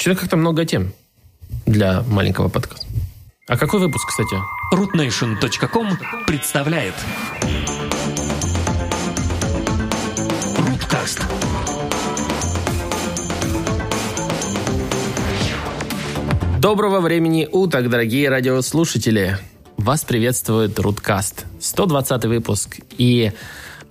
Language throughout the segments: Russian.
Что-то как-то много тем для маленького подкаста. А какой выпуск, кстати? rootnation.com представляет Руткаст. Доброго времени уток, дорогие радиослушатели! Вас приветствует Руткаст, 120 выпуск. И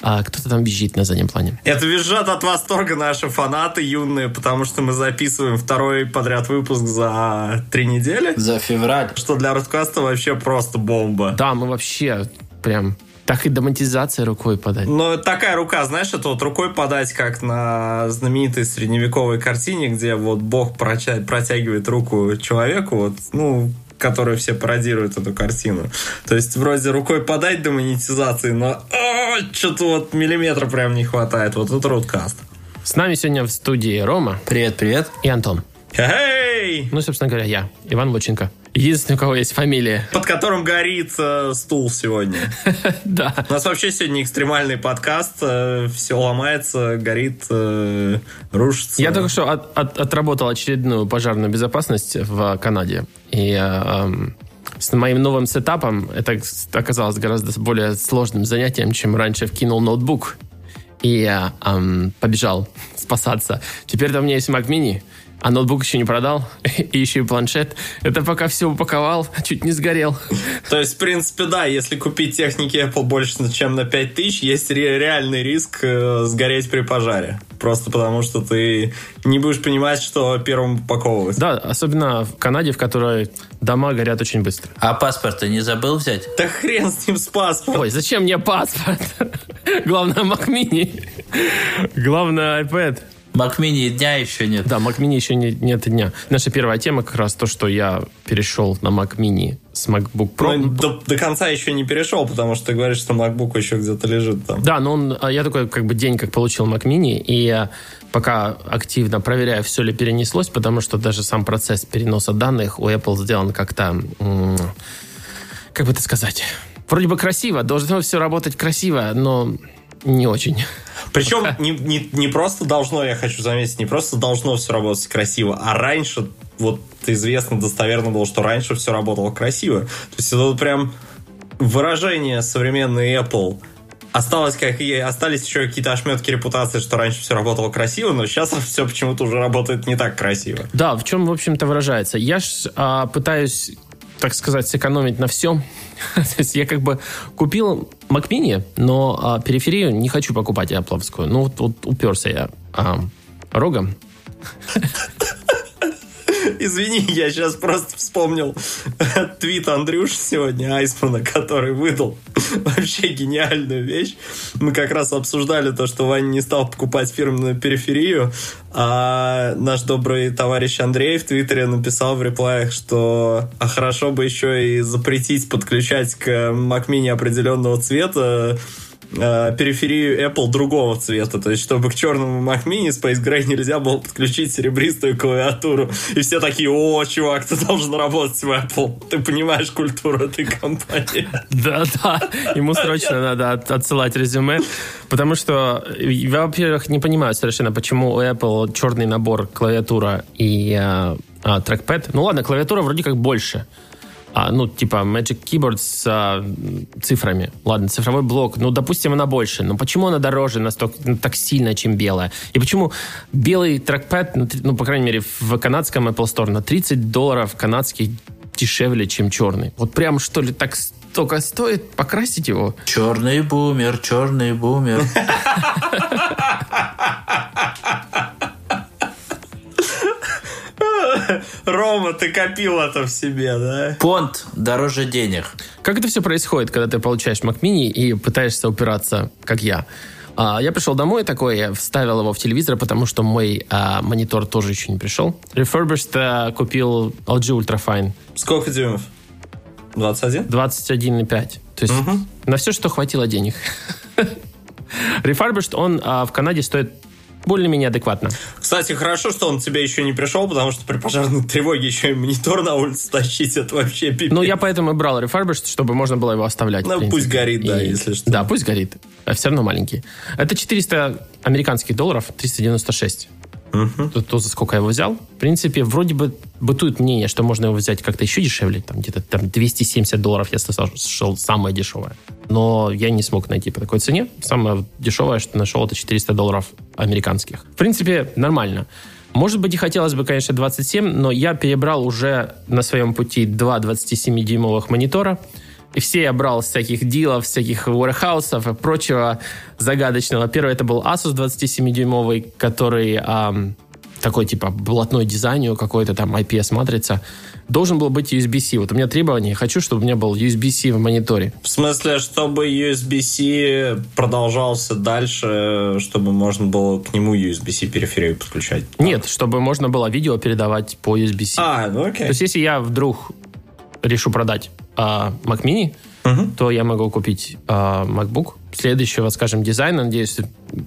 а, кто-то там визжит на заднем плане. Это визжат от восторга наши фанаты юные, потому что мы записываем второй подряд выпуск за три недели. За февраль. Что для Руткаста вообще просто бомба. Да, мы вообще прям так и доматизация рукой подать. Но такая рука, знаешь, это вот рукой подать, как на знаменитой средневековой картине, где вот Бог протягивает руку человеку, вот, ну, которые все пародируют эту картину. То есть вроде рукой подать до монетизации, но что-то вот миллиметра прям не хватает. Вот это Рудкаст. С нами сегодня в студии Рома. Привет, привет. И Антон. Эй! Ну, собственно говоря, я, Иван Лученко. Единственный, у кого есть фамилия. Под которым горит э, стул сегодня. Да. У нас вообще сегодня экстремальный подкаст. Э, все ломается, горит, э, рушится. Я только что от, от, отработал очередную пожарную безопасность в Канаде. И э, с моим новым сетапом это оказалось гораздо более сложным занятием, чем раньше вкинул ноутбук. И эм, побежал спасаться. Теперь у меня есть Mac Mini, а ноутбук еще не продал, и еще и планшет. Это пока все упаковал, чуть не сгорел. То есть, в принципе, да, если купить техники Apple больше, чем на 5000, есть реальный риск э, сгореть при пожаре. Просто потому, что ты не будешь понимать, что первым упаковывать. Да, особенно в Канаде, в которой дома горят очень быстро. А паспорт ты не забыл взять? Да хрен с ним с паспортом. Ой, зачем мне паспорт? Главное, Mac Mini. Главное, iPad. Mini дня еще нет. Да, Mac Mini еще не, нет дня. Наша первая тема как раз то, что я перешел на Mac Mini с MacBook Pro. Ну, до, до конца еще не перешел, потому что ты говоришь, что MacBook еще где-то лежит там. Да, но он, а я такой как бы день как получил Mac Mini, и я пока активно проверяю, все ли перенеслось, потому что даже сам процесс переноса данных у Apple сделан как-то, как бы это сказать, вроде бы красиво, должно все работать красиво, но не очень. Причем не, не, не просто должно, я хочу заметить, не просто должно все работать красиво, а раньше, вот известно достоверно было, что раньше все работало красиво. То есть это вот прям выражение современной Apple осталось как и остались еще какие-то ошметки репутации, что раньше все работало красиво, но сейчас все почему-то уже работает не так красиво. Да, в чем, в общем-то, выражается. Я ж а, пытаюсь так сказать, сэкономить на всем. То есть я как бы купил Mac Mini, но а, периферию не хочу покупать Apple. Ну, вот, вот уперся я а, рогом. Извини, я сейчас просто вспомнил твит Андрюш сегодня, Айсмана, который выдал вообще гениальную вещь. Мы как раз обсуждали то, что Ваня не стал покупать фирменную периферию, а наш добрый товарищ Андрей в Твиттере написал в реплаях, что а хорошо бы еще и запретить подключать к Mac определенного цвета э, периферию Apple другого цвета. То есть, чтобы к черному Mac Mini Space Gray нельзя было подключить серебристую клавиатуру. И все такие, о, чувак, ты должен работать в Apple. Ты понимаешь культуру этой компании. Да-да, ему срочно надо отсылать резюме. Потому что я, во-первых, не понимаю совершенно, почему у Apple черный набор клавиатура и а, а, трекпэд. Ну ладно, клавиатура вроде как больше а, ну, типа Magic Keyboard с а, цифрами. Ладно, цифровой блок, ну, допустим, она больше. Но почему она дороже настолько, ну, так сильно, чем белая? И почему белый трекпад, ну, ну, по крайней мере, в канадском Apple Store на 30 долларов канадских дешевле, чем черный? Вот прям, что ли, так только стоит покрасить его? Черный бумер, черный бумер. Рома, ты копил это в себе, да? Понт дороже денег. Как это все происходит, когда ты получаешь Mac Mini и пытаешься упираться, как я? А, я пришел домой такой, я вставил его в телевизор, потому что мой а, монитор тоже еще не пришел. Refurbished а, купил LG Ultrafine. Сколько дюймов? 21? 21,5. То есть угу. на все, что хватило денег. Refurbished, он а, в Канаде стоит более-менее адекватно. Кстати, хорошо, что он тебе еще не пришел, потому что при пожарной тревоге еще и монитор на улице тащить, это вообще пипец. Ну, я поэтому и брал refurbished, чтобы можно было его оставлять. Ну, пусть горит, да, и... если что. Да, пусть горит. А все равно маленький. Это 400 американских долларов, 396. То, то, за сколько я его взял. В принципе, вроде бы бытует мнение, что можно его взять как-то еще дешевле, там где-то там 270 долларов, я слышал, самое дешевое. Но я не смог найти по такой цене. Самое дешевое, что нашел, это 400 долларов американских. В принципе, нормально. Может быть, и хотелось бы, конечно, 27, но я перебрал уже на своем пути два 27-дюймовых монитора. И все я брал всяких дилов, всяких warehouse и прочего загадочного. Первый это был Asus 27-дюймовый, который эм, такой типа блатной дизайн, какой-то там IPS-матрица. Должен был быть USB-C. Вот у меня требование, хочу, чтобы у меня был USB-C в мониторе. В смысле, чтобы USB-C продолжался дальше, чтобы можно было к нему USB-C периферию подключать? Нет, чтобы можно было видео передавать по USB-C. А, ну окей. То есть, если я вдруг решу продать а, Mac Mini, Мгм. то я могу купить а, MacBook следующего, скажем, дизайна, надеюсь,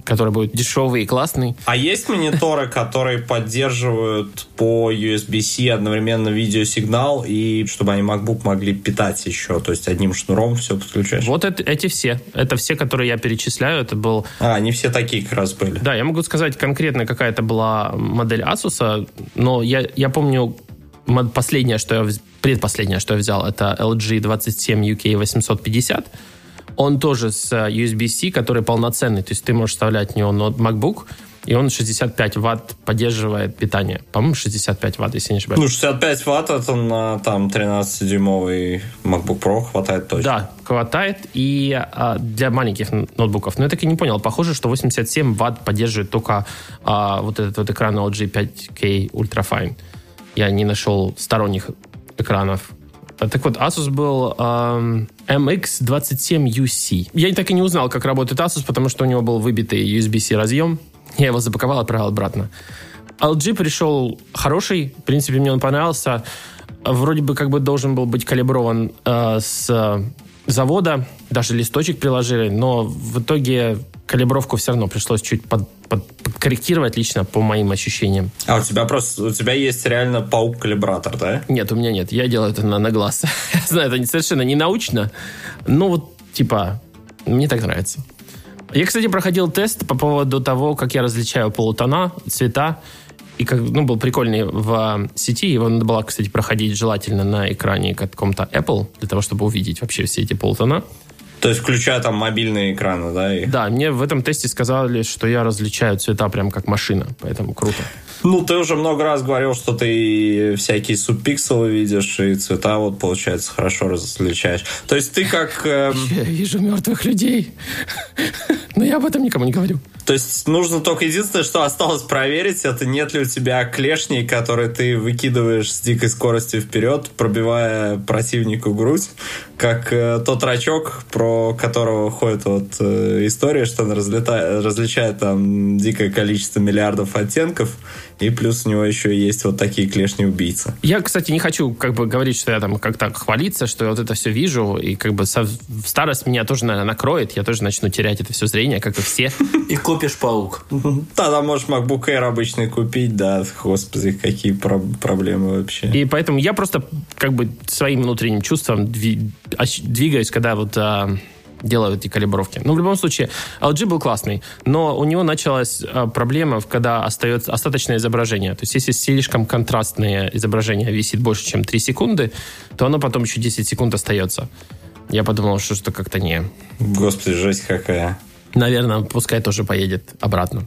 который будет дешевый и классный. А есть мониторы, которые поддерживают по USB-C одновременно видеосигнал, и чтобы они MacBook могли питать еще, то есть одним шнуром все подключаешь? Вот это- эти все. Это все, которые я перечисляю. Это был... А, они все такие как раз были. Да, я могу сказать конкретно, какая это была модель Asus, но я, я помню последнее, что я... Предпоследнее, что я взял, это LG 27 UK 850. Он тоже с э, USB-C, который полноценный. То есть ты можешь вставлять в него MacBook, и он 65 ватт поддерживает питание. По-моему, 65 ватт, если не ошибаюсь. Ну, 65 ватт это на там 13-дюймовый MacBook Pro хватает точно. Да, хватает и а, для маленьких ноутбуков. Но я так и не понял. Похоже, что 87 ватт поддерживает только а, вот этот вот экран LG 5K Ultrafine. Я не нашел сторонних экранов. Так вот, Asus был ам, MX27UC. Я так и не узнал, как работает Asus, потому что у него был выбитый USB-C разъем. Я его запаковал, отправил обратно. LG пришел хороший, в принципе, мне он понравился. Вроде бы как бы должен был быть калиброван э, с завода, даже листочек приложили, но в итоге калибровку все равно пришлось чуть под- под- подкорректировать лично по моим ощущениям. А у тебя просто, у тебя есть реально паук-калибратор, да? Нет, у меня нет, я делаю это на, на глаз. Я знаю, это совершенно не научно, но вот типа мне так нравится. Я, кстати, проходил тест по поводу того, как я различаю полутона, цвета. И как, ну, был прикольный в э, сети. Его надо было, кстати, проходить желательно на экране каком-то Apple, для того, чтобы увидеть вообще все эти полутона. То есть включая там мобильные экраны, да? и- Да, мне в этом тесте сказали, что я различаю цвета прям как машина, поэтому круто. Ну, ты уже много раз говорил, что ты всякие субпикселы видишь, и цвета вот, получается, хорошо различаешь. То есть ты как... эм, Я вижу мертвых людей. Но я об этом никому не говорю. То есть нужно только единственное, что осталось проверить, это нет ли у тебя клешней, которые ты выкидываешь с дикой скоростью вперед, пробивая противнику грудь, как э, тот рачок, про которого ходит вот э, история, что он разлета- различает там дикое количество миллиардов оттенков, и плюс у него еще есть вот такие клешни убийцы. Я, кстати, не хочу как бы говорить, что я там как-то хвалиться, что я вот это все вижу, и как бы со- старость меня тоже, наверное, накроет, я тоже начну терять это все зрение, как и все. И купишь паук. Тогда можешь MacBook Air обычный купить, да, господи, какие про- проблемы вообще. И поэтому я просто как бы своим внутренним чувством двигаюсь, когда вот а, делаю эти калибровки. Ну, в любом случае, LG был классный, но у него началась а, проблема, когда остается остаточное изображение. То есть, если слишком контрастное изображение висит больше, чем 3 секунды, то оно потом еще 10 секунд остается. Я подумал, что что как-то не... Господи, жесть какая. Наверное, пускай тоже поедет обратно.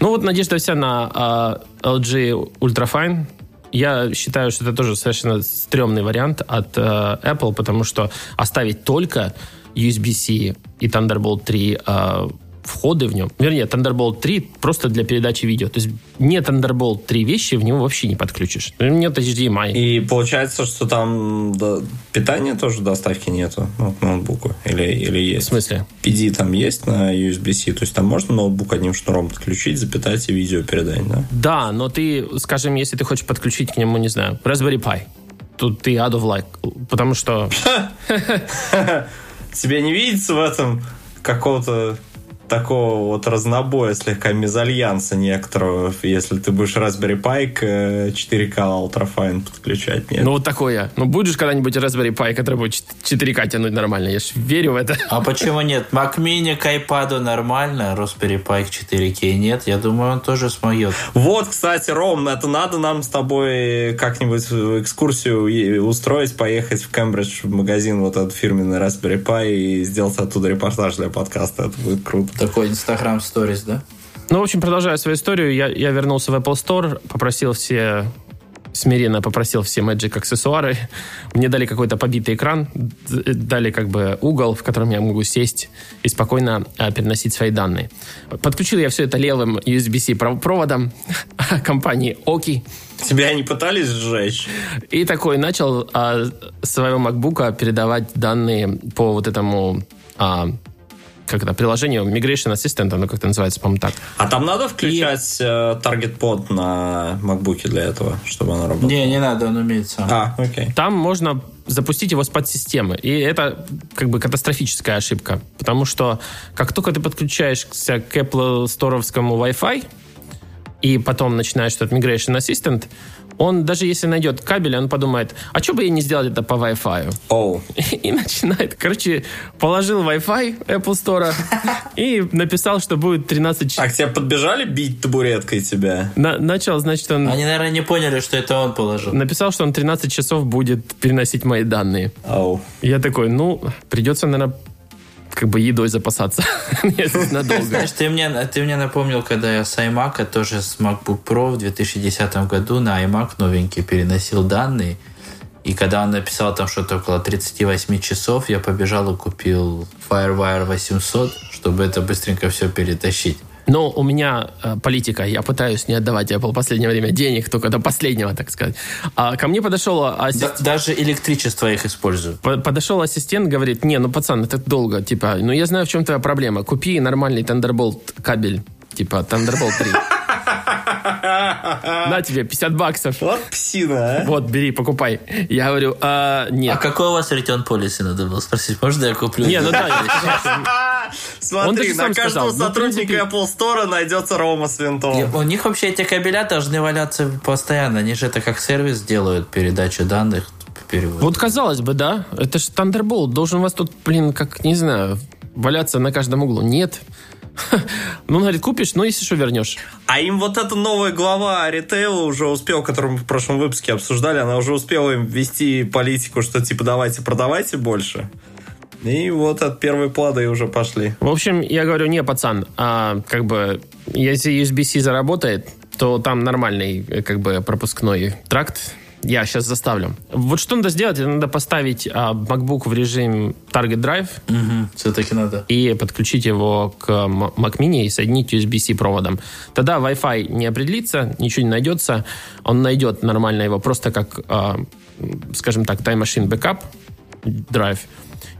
Ну вот надежда вся на а, LG Ultrafine. Я считаю, что это тоже совершенно стрёмный вариант от э, Apple, потому что оставить только USB-C и Thunderbolt 3 э, входы в нем, вернее, Thunderbolt 3 просто для передачи видео. То есть не Thunderbolt 3 вещи в него вообще не подключишь. Нет HDMI. И получается, что там да, питания тоже доставки нету ну, к ноутбуку? Или, или В есть? смысле? PD там есть на USB-C? То есть там можно ноутбук одним шнуром подключить, запитать и видео передать, да? Да, но ты, скажем, если ты хочешь подключить к нему, не знаю, Raspberry Pi, тут ты out of like, потому что Тебе не видится в этом какого-то такого вот разнобоя, слегка мезальянса некоторого, если ты будешь Raspberry Pi к э, 4K Ultrafine подключать. Нет? Ну, вот такое. Ну, будешь когда-нибудь Raspberry Pi, который будет 4К тянуть нормально? Я ж верю в это. А почему нет? Mac Mini к iPad нормально, Raspberry Pi к 4K нет. Я думаю, он тоже смоет. Вот, кстати, Ром, это надо нам с тобой как-нибудь экскурсию устроить, поехать в Кембридж в магазин вот этот фирменный Raspberry Pi и сделать оттуда репортаж для подкаста. Это будет круто. Такой Instagram Stories, да? Ну, в общем, продолжая свою историю, я, я вернулся в Apple Store, попросил все смиренно попросил все Magic аксессуары. Мне дали какой-то побитый экран, дали как бы угол, в котором я могу сесть и спокойно а, переносить свои данные. Подключил я все это левым USB-C пров- проводом компании Oki. Тебя не пытались сжечь? И такой начал а, с своего MacBook передавать данные по вот этому а, как это, приложению Migration Assistant, оно как-то называется, по-моему, так. А там надо включать э, Target Pod на MacBook для этого, чтобы оно работало? Не, не надо, он умеет сам. А, окей. Там можно запустить его с подсистемы. И это как бы катастрофическая ошибка. Потому что как только ты подключаешься к Apple сторовскому Wi-Fi, и потом начинаешь этот Migration Assistant, он даже если найдет кабель, он подумает, а что бы я не сделал это по Wi-Fi? Оу. И начинает, короче, положил Wi-Fi Apple Store и написал, что будет 13 А часов. к тебе подбежали бить табуреткой тебя? На- начал, значит, он Они, наверное, не поняли, что это он положил. написал, что он 13 часов будет переносить мои данные. Оу. Я такой, ну, придется, наверное, как бы едой запасаться. Надолго. Знаешь, ты мне, ты мне напомнил, когда я с iMac, тоже с MacBook Pro в 2010 году на iMac новенький переносил данные. И когда он написал там что-то около 38 часов, я побежал и купил FireWire 800, чтобы это быстренько все перетащить. Но у меня э, политика, я пытаюсь не отдавать Apple в последнее время денег, только до последнего, так сказать. А ко мне подошел Да- ассистент, даже электричество их использую. по- подошел ассистент, говорит, не, ну, пацан, это долго, типа, ну, я знаю, в чем твоя проблема. Купи нормальный Thunderbolt кабель, типа, Thunderbolt 3. На тебе 50 баксов. Вот псина, а? Вот, бери, покупай. Я говорю, «А, А нет. какой у вас return policy надо было спросить? Можно я куплю? Не, ну да, Смотри, на каждого ну, сотрудника Apple Store найдется Рома с винтом. У них вообще эти кабеля должны валяться постоянно. Они же это как сервис делают, передачу данных, перевод. Вот казалось бы, да, это же Thunderbolt. Должен у вас тут, блин, как, не знаю, валяться на каждом углу. Нет. Ну, он говорит, купишь, ну, если что, вернешь. А им вот эта новая глава ритейла уже успел, которую мы в прошлом выпуске обсуждали, она уже успела им ввести политику, что типа давайте продавайте больше. И вот от первые плоды уже пошли. В общем, я говорю, не, пацан, а как бы, если USB-C заработает, то там нормальный, э, как бы, пропускной тракт. Я сейчас заставлю. Вот что надо сделать? Надо поставить а, MacBook в режим Target Drive Все-таки надо. и подключить его к Mac Mini и соединить USB-C проводом. Тогда Wi-Fi не определится, ничего не найдется. Он найдет нормально его просто как, а, скажем так, Time Machine Backup драйв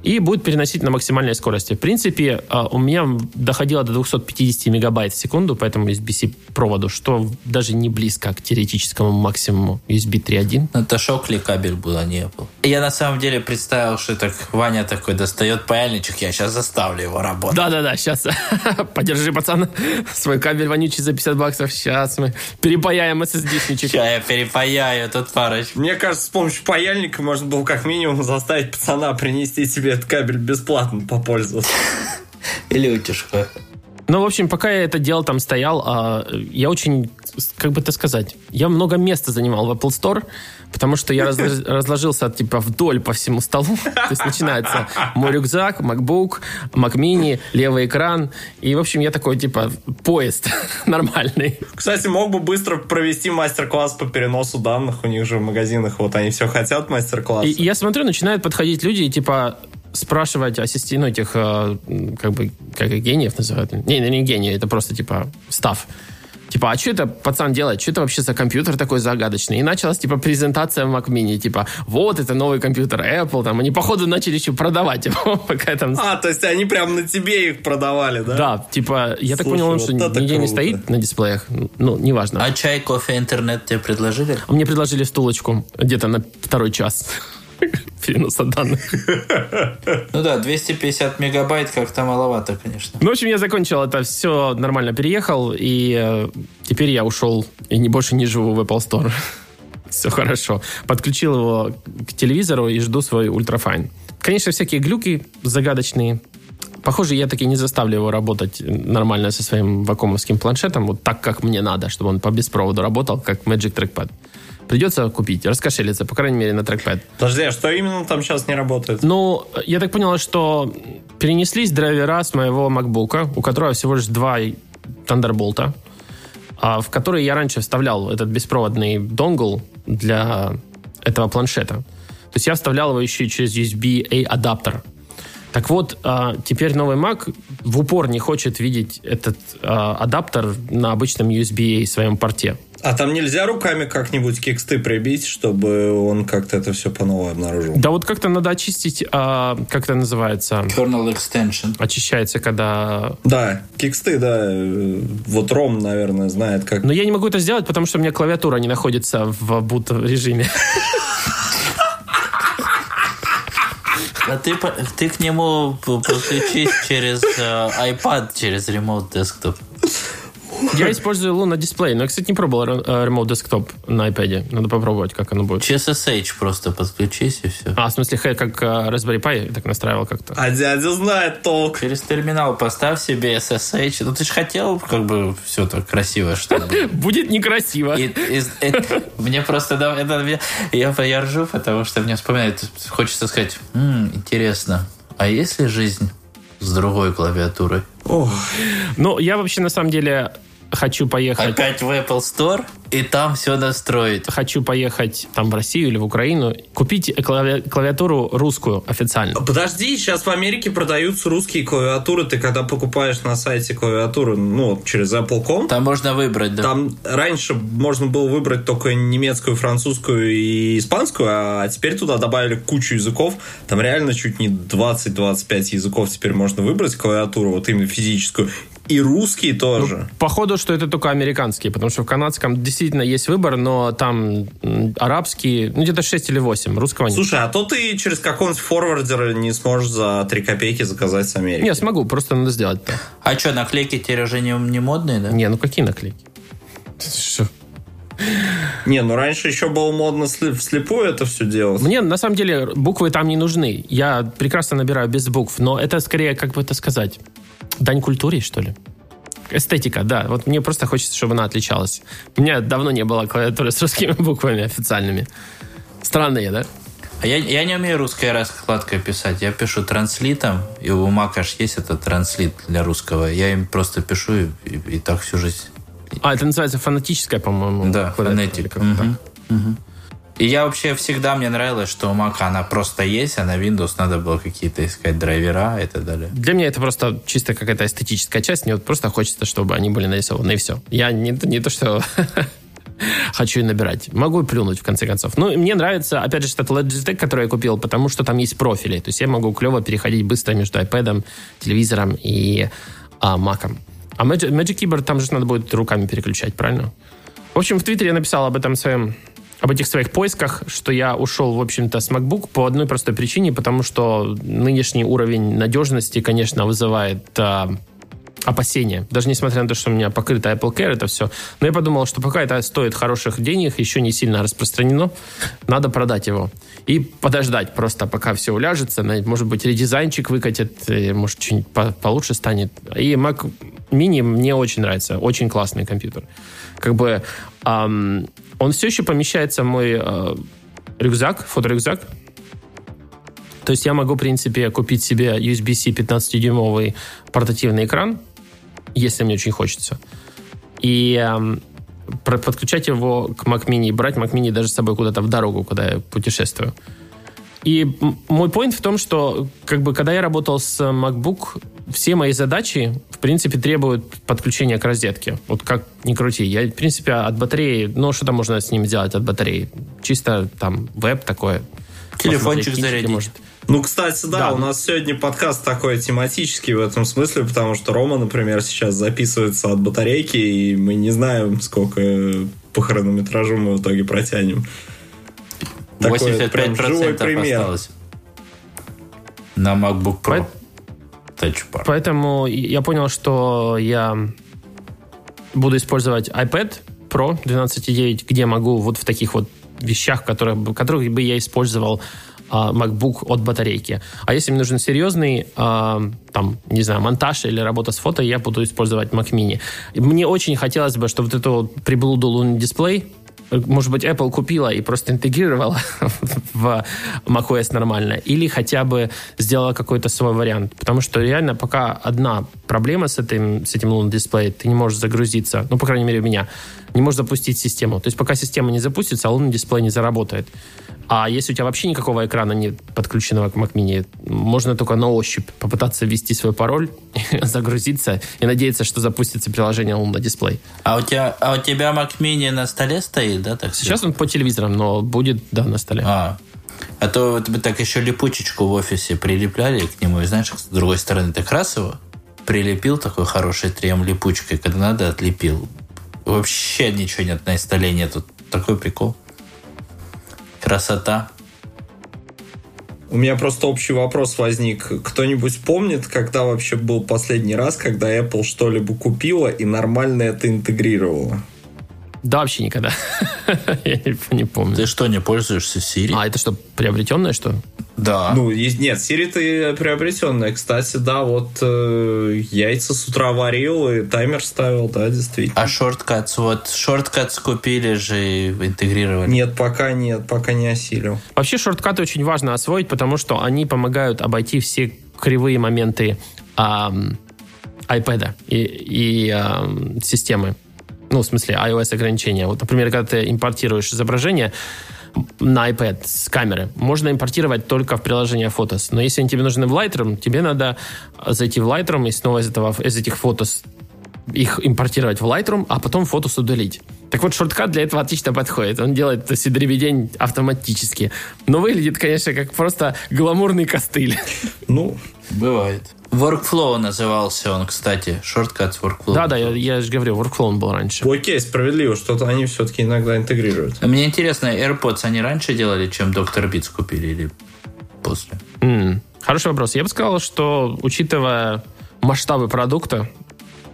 и будет переносить на максимальной скорости. В принципе, а, у меня доходило до 250 мегабайт в секунду по этому USB проводу, что даже не близко к теоретическому максимуму USB 3.1. Ну, Это шокли кабель был, а не Apple. Я на самом деле представил, что так Ваня такой достает паяльничек, я сейчас заставлю его работать. Да-да-да, сейчас. Подержи, пацан, свой кабель вонючий за 50 баксов. Сейчас мы перепаяем SSD-шничек. Сейчас я перепаяю тут парочку. Мне кажется, с помощью паяльника можно было как минимум заставить пацана принести тебе этот кабель бесплатно попользоваться. Или утюжку. Ну, в общем, пока я это делал, там стоял, а, я очень, как бы это сказать, я много места занимал в Apple Store, потому что я разлож- разложился, типа, вдоль по всему столу. То есть начинается мой рюкзак, MacBook, Mac Mini, левый экран. И, в общем, я такой, типа, поезд нормальный. Кстати, мог бы быстро провести мастер-класс по переносу данных. У них же в магазинах вот они все хотят мастер-класс. И я смотрю, начинают подходить люди и, типа, спрашивать ассисти- ну, этих, э, как бы, как их гениев называют. Не, не, не гении, это просто, типа, став. Типа, а что это пацан делает? Что это вообще за компьютер такой загадочный? И началась, типа, презентация Mac Mini. Типа, вот, это новый компьютер Apple. Там, они, походу, начали еще продавать его, пока я там... А, то есть они прям на тебе их продавали, да? Да, типа, я так Слушай, понял, он вот что нигде не круто. стоит на дисплеях. Ну, неважно. А чай, кофе, интернет тебе предложили? Мне предложили стулочку где-то на второй час. Переноса данных. Ну да, 250 мегабайт как-то маловато, конечно. Ну, в общем, я закончил это все, нормально переехал, и э, теперь я ушел и не больше не живу в Apple Store. все хорошо. Подключил его к телевизору и жду свой ультрафайн. Конечно, всякие глюки загадочные. Похоже, я таки не заставлю его работать нормально со своим вакуумовским планшетом, вот так, как мне надо, чтобы он по беспроводу работал, как Magic Trackpad. Придется купить, раскошелиться, по крайней мере, на трекпад. Подожди, а что именно там сейчас не работает? Ну, я так понял, что перенеслись драйвера с моего MacBook, у которого всего лишь два Thunderbolt, а, в который я раньше вставлял этот беспроводный донгл для этого планшета. То есть я вставлял его еще и через USB-A адаптер. Так вот, а, теперь новый Mac в упор не хочет видеть этот а, адаптер на обычном USB-A своем порте. А там нельзя руками как-нибудь киксты прибить, чтобы он как-то это все по новой обнаружил? Да вот как-то надо очистить, а, как это называется? Kernel extension. Очищается, когда... Да, киксты, да. Вот Ром, наверное, знает, как... Но я не могу это сделать, потому что у меня клавиатура не находится в boot режиме. А ты, ты к нему подключись через э, iPad, через Remote Desktop. Я использую Luna Display, но я, кстати, не пробовал э, Remote Desktop на iPad. Надо попробовать, как оно будет. Через SSH просто подключись и все. А, в смысле, как uh, Raspberry Pi так настраивал как-то? А дядя знает толк. Через терминал поставь себе SSH. Ну, ты же хотел, как бы, все так красиво, что ли? Будет некрасиво. Мне просто... Я ржу, потому что мне вспоминает, хочется сказать, интересно, а есть ли жизнь с другой клавиатурой? Ну, я вообще, на самом деле, хочу поехать... Опять в Apple Store и там все настроить. Хочу поехать там в Россию или в Украину, купить клави... клавиатуру русскую официально. Подожди, сейчас в Америке продаются русские клавиатуры. Ты когда покупаешь на сайте клавиатуру, ну, через Apple.com... Там можно выбрать, да. Там раньше можно было выбрать только немецкую, французскую и испанскую, а теперь туда добавили кучу языков. Там реально чуть не 20-25 языков теперь можно выбрать клавиатуру, вот именно физическую. И русские тоже. Ну, походу, что это только американские, потому что в канадском действительно есть выбор, но там арабские, ну где-то 6 или 8, русского нет. Слушай, а то ты через какого-нибудь форвардера не сможешь за 3 копейки заказать с Америки. Не, смогу, просто надо сделать это. А что, наклейки теперь уже не, не модные, да? Не, ну какие наклейки? Что? Не, ну раньше еще было модно вслепую это все делать. Мне, на самом деле, буквы там не нужны. Я прекрасно набираю без букв, но это скорее, как бы это сказать, дань культуре, что ли? Эстетика, да. Вот мне просто хочется, чтобы она отличалась. У меня давно не было клавиатуры с русскими буквами официальными. Странные, да? А я, я не умею русской раскладкой писать. Я пишу транслитом, и у Мака есть этот транслит для русского. Я им просто пишу, и, и, и так всю жизнь. А, это называется фонетическая, по-моему. Да, фонетика. Угу. Угу. И я вообще всегда, мне нравилось, что у Mac она просто есть, а на Windows надо было какие-то искать драйвера и так далее. Для меня это просто чисто какая-то эстетическая часть. Мне вот просто хочется, чтобы они были нарисованы, и все. Я не, не то, что хочу и набирать. Могу плюнуть, в конце концов. Ну, мне нравится, опять же, этот Logitech, который я купил, потому что там есть профили. То есть я могу клево переходить быстро между iPad, телевизором и а, Mac. А Magic, Magic Keyboard там же надо будет руками переключать, правильно? В общем, в Твиттере я написал об этом своем об этих своих поисках, что я ушел, в общем-то, с MacBook по одной простой причине, потому что нынешний уровень надежности, конечно, вызывает а, опасения. Даже несмотря на то, что у меня покрыто Apple Care, это все. Но я подумал, что пока это стоит хороших денег, еще не сильно распространено, надо продать его. И подождать просто, пока все уляжется. Может быть, редизайнчик выкатит, может, что-нибудь получше станет. И Mac Mini мне очень нравится. Очень классный компьютер. Как бы эм, он все еще помещается в мой э, рюкзак, фоторюкзак. То есть я могу, в принципе, купить себе USB-C 15-дюймовый портативный экран, если мне очень хочется. И э, подключать его к Mac Mini брать Mac Mini даже с собой куда-то в дорогу, когда я путешествую. И мой point в том, что как бы когда я работал с MacBook, все мои задачи, в принципе, требуют подключения к розетке. Вот как ни крути. Я, в принципе, от батареи, ну, что там можно с ним сделать от батареи? Чисто там веб такое. Телефончик зарядить. Может. Ну, кстати, да, да, у нас сегодня подкаст такой тематический в этом смысле, потому что Рома, например, сейчас записывается от батарейки, и мы не знаем, сколько по хронометражу мы в итоге протянем. Такой прям 85% живой пример. осталось. На MacBook Pro. Touch Bar. Поэтому я понял, что я буду использовать iPad Pro 12.9, где могу вот в таких вот вещах, которые, которых бы я использовал а, MacBook от батарейки. А если мне нужен серьезный, а, там, не знаю, монтаж или работа с фото, я буду использовать Mac Mini. Мне очень хотелось бы, чтобы вот эту вот приблуду лунный дисплей, может быть, Apple купила и просто интегрировала в macOS нормально, или хотя бы сделала какой-то свой вариант. Потому что реально пока одна проблема с этим, с этим лунным дисплеем, ты не можешь загрузиться, ну, по крайней мере, у меня, не можешь запустить систему. То есть пока система не запустится, лунный дисплей не заработает. А если у тебя вообще никакого экрана нет подключенного к Mac Mini, можно только на ощупь попытаться ввести свой пароль, загрузиться и надеяться, что запустится приложение лунный дисплей. А у тебя, а у тебя Mac Mini на столе стоит, да? Так Сейчас он по телевизорам, но будет, да, на столе. А, а то вот мы так еще липучечку в офисе прилепляли к нему, и знаешь, с другой стороны так раз его прилепил такой хороший трем липучкой, когда надо, отлепил. Вообще ничего нет на столе нету. Такой прикол. Красота. У меня просто общий вопрос возник. Кто-нибудь помнит, когда вообще был последний раз, когда Apple что-либо купила и нормально это интегрировала? Да, вообще никогда. Я не, не помню. Ты что, не пользуешься Siri? А, это что, приобретенное, что? да. Ну, нет, Siri-то и приобретенная. Кстати, да, вот э, яйца с утра варил и таймер ставил, да, действительно. А шорткатс, вот, шорткатс купили же и интегрировали. Нет, пока нет, пока не осилил. Вообще шорткаты очень важно освоить, потому что они помогают обойти все кривые моменты ам, iPad и, и ам, системы. Ну, в смысле, iOS ограничения. Вот, например, когда ты импортируешь изображение на iPad с камеры, можно импортировать только в приложение Photos. Но если они тебе нужны в Lightroom, тебе надо зайти в Lightroom и снова из, этого, из этих Photos их импортировать в Lightroom, а потом фотос удалить. Так вот, шорткат для этого отлично подходит. Он делает это дребедень автоматически. Но выглядит, конечно, как просто гламурный костыль. Ну, Бывает. Workflow назывался он, кстати. Шорткат Workflow. Да-да, я, я же говорю, workflow он был раньше. окей, справедливо, что-то они все-таки иногда интегрируют. Мне интересно, AirPods они раньше делали, чем Dr. Beats купили или после? М, Хороший вопрос. Я бы сказал, что, учитывая масштабы продукта,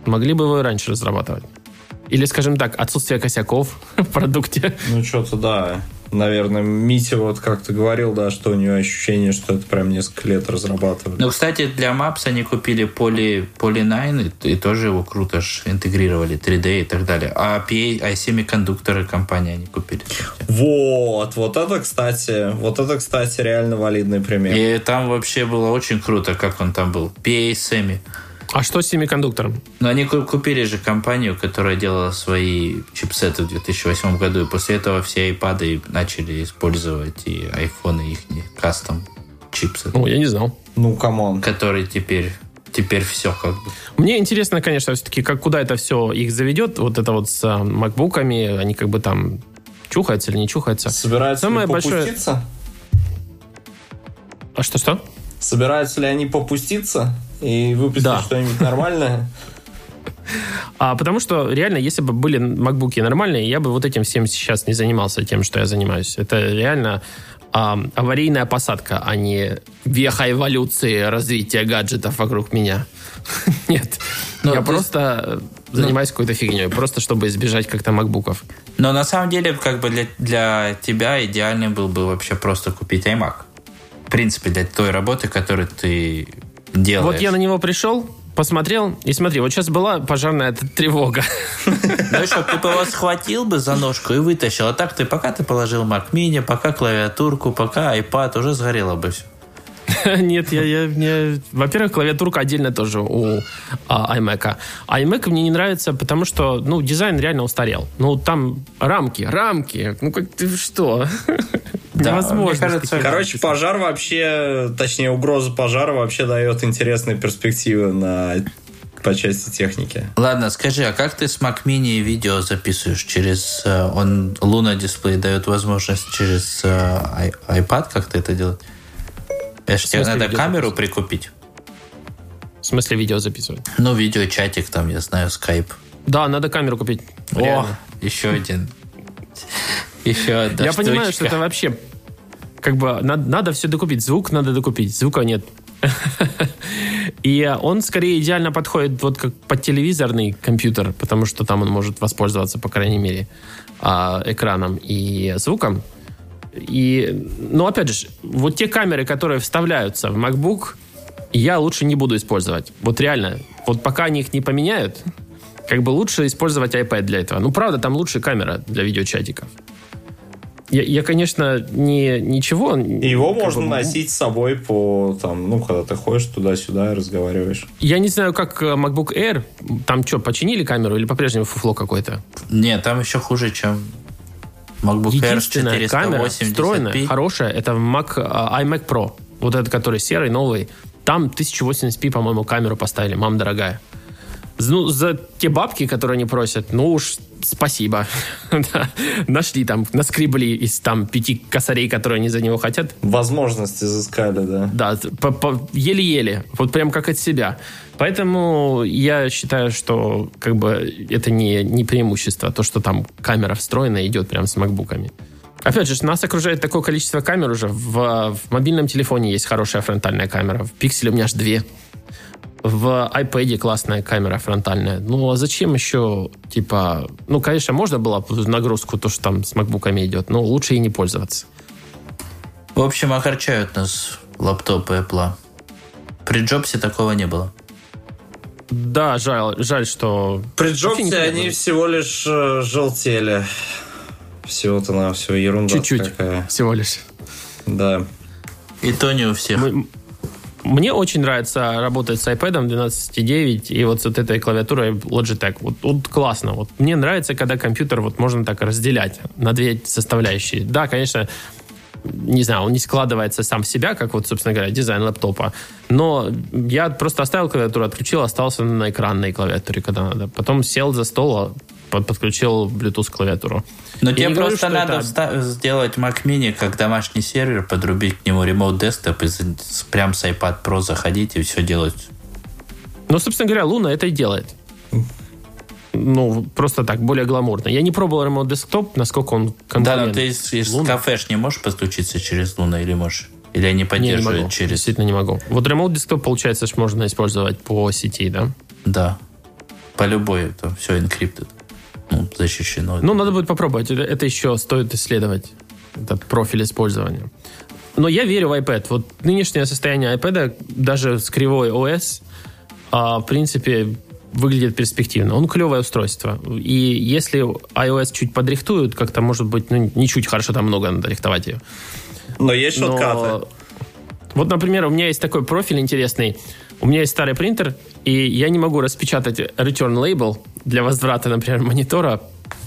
могли бы его и раньше разрабатывать. Или, скажем так, отсутствие косяков в продукте. Ну, что-то да. Наверное, Митя вот как-то говорил, да, что у него ощущение, что это прям несколько лет разрабатывали. Ну, кстати, для Maps они купили Poly, Poly 9 и, и тоже его круто ж интегрировали, 3D и так далее. А PA, а семикондукторы компании они купили. Вот, вот это, кстати, вот это, кстати, реально валидный пример. И там вообще было очень круто, как он там был. PA Semi. А что с semiconductor ом? Но они ку- купили же компанию, которая делала свои чипсеты в 2008 году, и после этого все iPad начали использовать и айфоны их custom чипсет, Ну, я не знал. Ну, come on. который теперь теперь все как бы. Мне интересно, конечно, все-таки, как, куда это все их заведет. Вот это вот с а, макбуками, они как бы там чухаются или не чухаются. Собираются Самое ли большое- попуститься? А что-что? Собираются ли они попуститься и выпустить Да. что-нибудь нормальное? А, потому что реально, если бы были макбуки нормальные, я бы вот этим всем сейчас не занимался тем, что я занимаюсь. Это реально а, аварийная посадка, а не веха эволюции развития гаджетов вокруг меня. Нет. Ну, я то просто э, занимаюсь какой-то фигней, просто чтобы избежать как-то макбуков. Но на самом деле, как бы для, для тебя идеальный был бы вообще просто купить iMac. В принципе, для той работы, которую ты делаешь. Вот я на него пришел, посмотрел, и смотри, вот сейчас была пожарная тревога. Ну что, ты бы его схватил бы за ножку и вытащил. А так ты пока ты положил Mac Mini, пока клавиатурку, пока iPad, уже сгорело бы все. Нет, я, я, мне... Во-первых, клавиатурка отдельно тоже у а, iMac. А iMac мне не нравится, потому что, ну, дизайн реально устарел. Ну, там рамки, рамки. Ну, как ты что? Да, Невозможно. кажется, Короче, пожар вообще, точнее, угроза пожара вообще дает интересные перспективы на по части техники. Ладно, скажи, а как ты с Mac Mini видео записываешь? Через э, он Luna дисплей дает возможность через э, iPad как-то это делать? Это тебе надо камеру прикупить. В смысле видео записывать? Ну, видео, чатик там, я знаю, скайп. Да, надо камеру купить. О, Реально. еще один. Еще одна Я понимаю, что это вообще как бы надо, надо все докупить. Звук надо докупить. Звука нет. И он скорее идеально подходит вот как под телевизорный компьютер, потому что там он может воспользоваться, по крайней мере, а, экраном и звуком. И, ну, опять же, вот те камеры, которые вставляются в MacBook, я лучше не буду использовать. Вот реально. Вот пока они их не поменяют, как бы лучше использовать iPad для этого. Ну, правда, там лучше камера для видеочатиков. Я, я конечно, не, ничего... Его можно бы, носить с собой по, там, ну, когда ты ходишь туда-сюда и разговариваешь. Я не знаю, как э, MacBook Air. Там что, починили камеру или по-прежнему фуфло какое-то? Нет, там еще хуже, чем MacBook Air 480 камера встроенная, хорошая, это Mac, uh, iMac Pro. Вот этот, который серый, новый. Там 1080p, по-моему, камеру поставили. Мам, дорогая. Ну, за те бабки, которые они просят, ну уж спасибо. Нашли там, наскребли из там пяти косарей, которые они за него хотят. Возможности изыскали, да. Да, еле-еле. Вот прям как от себя. Поэтому я считаю, что как бы это не, не преимущество, то, что там камера встроена идет прям с макбуками. Опять же, нас окружает такое количество камер уже. В, в мобильном телефоне есть хорошая фронтальная камера. В пикселе у меня аж две. В iPad классная камера фронтальная. Ну, а зачем еще, типа... Ну, конечно, можно было нагрузку, то, что там с макбуками идет, но лучше и не пользоваться. В общем, огорчают нас лаптопы Apple. При Джобсе такого не было. Да, жаль, жаль, что... При Джобсе они всего лишь э, желтели. Всего-то на все ерунда Чуть-чуть какая. всего лишь. Да. И то не у всех. Мы, мне очень нравится работать с iPad 12.9 и вот с вот этой клавиатурой Logitech. Вот, вот классно. Вот мне нравится, когда компьютер вот можно так разделять на две составляющие. Да, конечно, не знаю, он не складывается сам в себя, как вот, собственно говоря, дизайн лэптопа. Но я просто оставил клавиатуру, отключил, остался на экранной клавиатуре, когда надо. Потом сел за стол, подключил Bluetooth клавиатуру. Но тебе просто говорю, надо это... сделать Mac Mini как домашний сервер, подрубить к нему Remote Desktop и прям с iPad Pro заходить и все делать. Ну, собственно говоря, Луна это и делает. Ну, просто так, более гламурно. Я не пробовал Remote Desktop, насколько он Да, но ты из, из кафеш не можешь подключиться через Луна или можешь? Или они поддерживают не, не могу, через... Действительно не могу. Вот Remote Desktop, получается, можно использовать по сети, да? Да. По любой, это все encrypted ну, защищено. Ну, надо будет попробовать. Это, это еще стоит исследовать, этот профиль использования. Но я верю в iPad. Вот нынешнее состояние iPad, даже с кривой OS, а, в принципе, выглядит перспективно. Он клевое устройство. И если iOS чуть подрихтуют, как-то, может быть, ну, не чуть хорошо, там много надо рихтовать ее. Но есть шоткаты. Вот, например, у меня есть такой профиль интересный. У меня есть старый принтер, и я не могу распечатать return label для возврата, например, монитора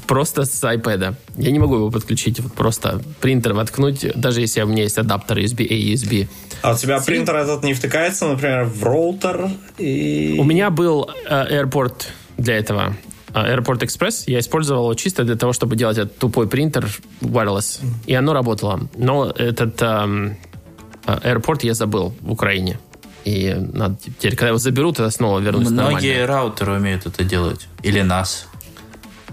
просто с iPad. Я не могу его подключить, вот просто принтер воткнуть, даже если у меня есть адаптер USB-A и USB. А у тебя С... принтер этот не втыкается, например, в роутер? И... У меня был э, AirPort для этого. Э, AirPort Express. Я использовал его чисто для того, чтобы делать этот тупой принтер wireless. И оно работало. Но этот эм, э, AirPort я забыл в Украине. И надо теперь, когда его заберут, это снова вернусь Многие нормально. раутеры умеют это делать. Или нас.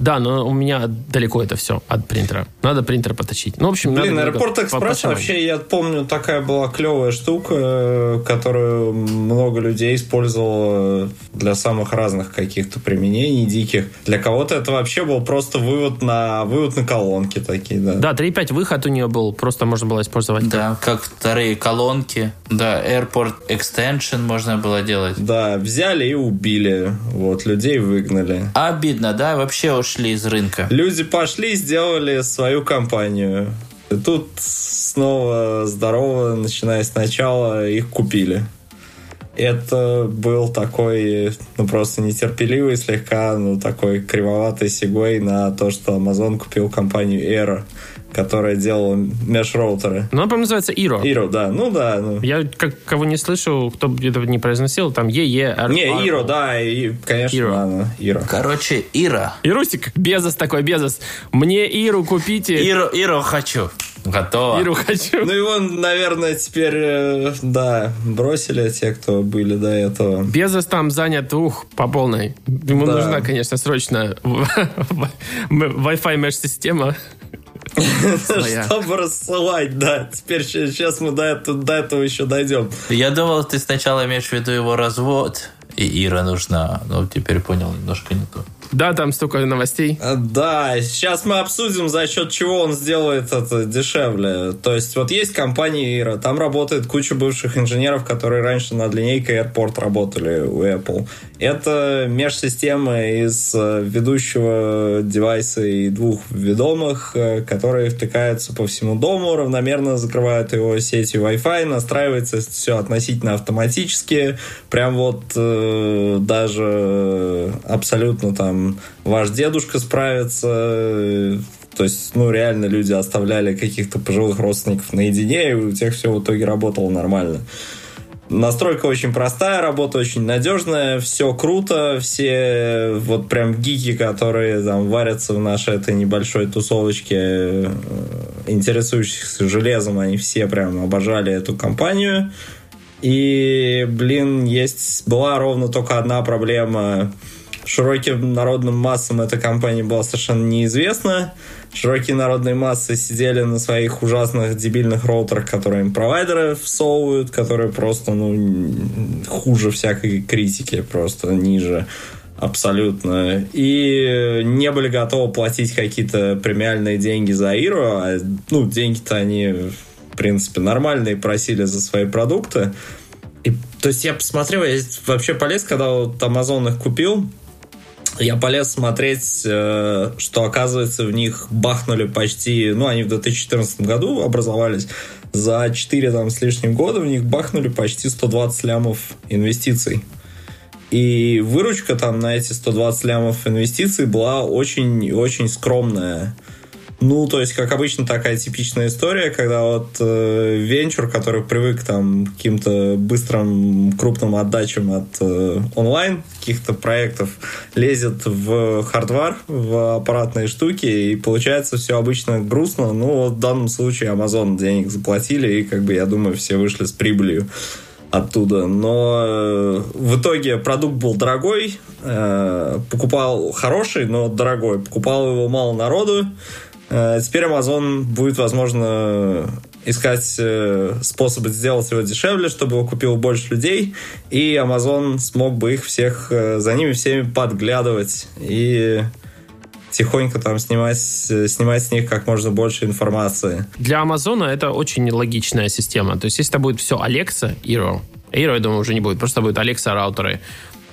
Да, но у меня далеко это все от принтера. Надо принтер поточить. Ну, в общем, Блин, Аэропорт Экспресс вообще, я помню, такая была клевая штука, которую много людей использовало для самых разных каких-то применений диких. Для кого-то это вообще был просто вывод на вывод на колонки такие, да. Да, 3.5 выход у нее был, просто можно было использовать. Да, как вторые колонки. Да, Airport Extension можно было делать. Да, взяли и убили. Вот, людей выгнали. Обидно, да? Вообще уж ушли из рынка. Люди пошли, сделали свою компанию. И тут снова здорово, начиная сначала, их купили. Это был такой, ну, просто нетерпеливый слегка, ну, такой кривоватый сегвей на то, что Amazon купил компанию Era которая делала меш-роутеры. Ну, она, по-моему, называется Iro. Iro, да. Ну, да. Ну. Я как, кого не слышу, кто где-то не произносил, там ЕЕ. Не, Iro, да, и, конечно, Iro. Да, Iro. Короче, Ира. Ирусик, Безос такой, Безос. Мне Иру купите. Иру, Иру хочу. Готово. Иру хочу. Ну, его, наверное, теперь, э, да, бросили те, кто были до этого. Безос там занят, ух, по полной. Ему да. нужна, конечно, срочно Wi-Fi mesh-система. Чтобы рассылать, да. Теперь сейчас мы до этого еще дойдем. Я думал, ты сначала имеешь в виду его развод, и Ира нужна. Но теперь понял, немножко не то. Да, там столько новостей. А, Да, сейчас мы обсудим, за счет чего он сделает это дешевле. То есть вот есть компания Ира, там работает куча бывших инженеров, которые раньше над линейкой Airport работали у Apple. Это межсистема из э, ведущего девайса и двух ведомых, э, которые втыкаются по всему дому, равномерно закрывают его сетью Wi-Fi, настраивается все относительно автоматически. Прям вот даже абсолютно там ваш дедушка справится. То есть, ну, реально люди оставляли каких-то пожилых родственников наедине, и у тех все в итоге работало нормально. Настройка очень простая, работа очень надежная, все круто, все вот прям гики, которые там варятся в нашей этой небольшой тусовочке э, интересующихся железом, они все прям обожали эту компанию. И, блин, есть была ровно только одна проблема. Широким народным массам эта компания была совершенно неизвестна. Широкие народные массы сидели на своих ужасных дебильных роутерах, которые им провайдеры всовывают, которые просто, ну, хуже всякой критики, просто ниже абсолютно. И не были готовы платить какие-то премиальные деньги за Иру, а, ну, деньги-то они, принципе, нормальные просили за свои продукты. И, то есть я посмотрел, я вообще полез, когда вот Amazon их купил, я полез смотреть, э, что, оказывается, в них бахнули почти... Ну, они в 2014 году образовались. За 4 там, с лишним года в них бахнули почти 120 лямов инвестиций. И выручка там на эти 120 лямов инвестиций была очень-очень скромная. Ну, то есть, как обычно, такая типичная история, когда вот э, венчур, который привык там к каким-то быстрым крупным отдачам от э, онлайн каких-то проектов, лезет в хардвар, в аппаратные штуки, и получается все обычно грустно. Ну, вот в данном случае Amazon денег заплатили, и, как бы, я думаю, все вышли с прибылью оттуда. Но э, в итоге продукт был дорогой, э, покупал хороший, но дорогой. Покупал его мало народу. Э, теперь Amazon будет, возможно, искать э, способы сделать его дешевле, чтобы его купило больше людей, и Amazon смог бы их всех э, за ними всеми подглядывать и тихонько там снимать, снимать с них как можно больше информации. Для Амазона это очень логичная система. То есть, если это будет все Alexa, Eero, Eero, я думаю, уже не будет, просто будет Alexa раутеры.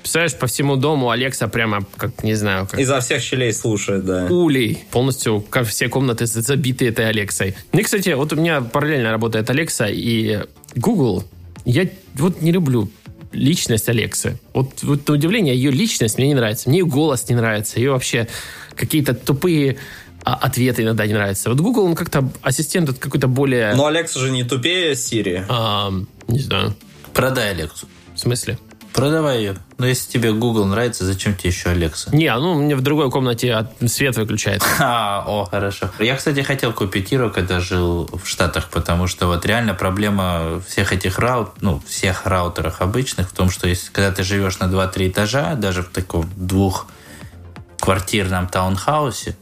Представляешь, по всему дому Alexa прямо, как, не знаю, как Изо всех щелей слушает, да. улей. Полностью как все комнаты за- забиты этой Алексой. Мне, кстати, вот у меня параллельно работает Алекса и Google. Я вот не люблю личность Алексы. Вот, вот на удивление, ее личность мне не нравится. Мне ее голос не нравится. Ее вообще какие-то тупые а, ответы иногда не нравятся. Вот Google, он как-то ассистент вот какой-то более... Но Алекса же не тупее Siri. ам, не знаю. Продай Алексу. В смысле? Продавай ее. Но если тебе Google нравится, зачем тебе еще Алекса? Не, ну, мне в другой комнате от- свет выключается. А, о, хорошо. Я, кстати, хотел купить Иру, когда жил в Штатах, потому что вот реально проблема всех этих раут, ну, всех раутерах обычных в том, что если, когда ты живешь на 2-3 этажа, даже в таком двухквартирном таунхаусе,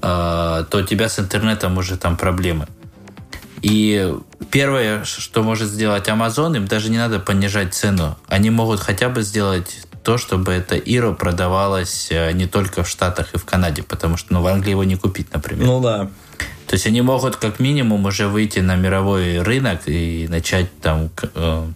э, то у тебя с интернетом уже там проблемы. И первое, что может сделать Amazon, им даже не надо понижать цену. Они могут хотя бы сделать то, чтобы это Иро продавалось э, не только в Штатах и в Канаде, потому что ну, в Англии его не купить, например. Ну да. То есть они могут как минимум уже выйти на мировой рынок и начать там э,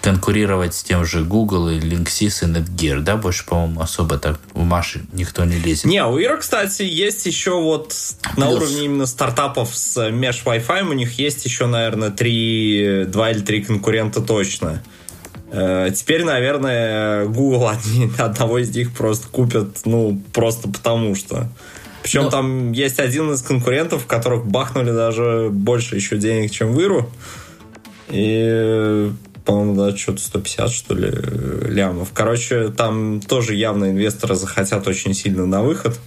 конкурировать с тем же Google и Linksys и Netgear, да? Больше, по-моему, особо так в Маши никто не лезет. Не, у Ира, кстати, есть еще вот на Плюс. уровне именно стартапов с Mesh Wi-Fi у них есть еще, наверное, три, два или три конкурента точно. Э, Теперь, наверное, Google одни- одного из них просто купят, ну, просто потому что. Причем Ну. там есть один из конкурентов, в которых бахнули даже больше еще денег, чем в Иру. И, по-моему, да, что-то 150, что ли, лямов. Короче, там тоже явно инвесторы захотят очень сильно на выход.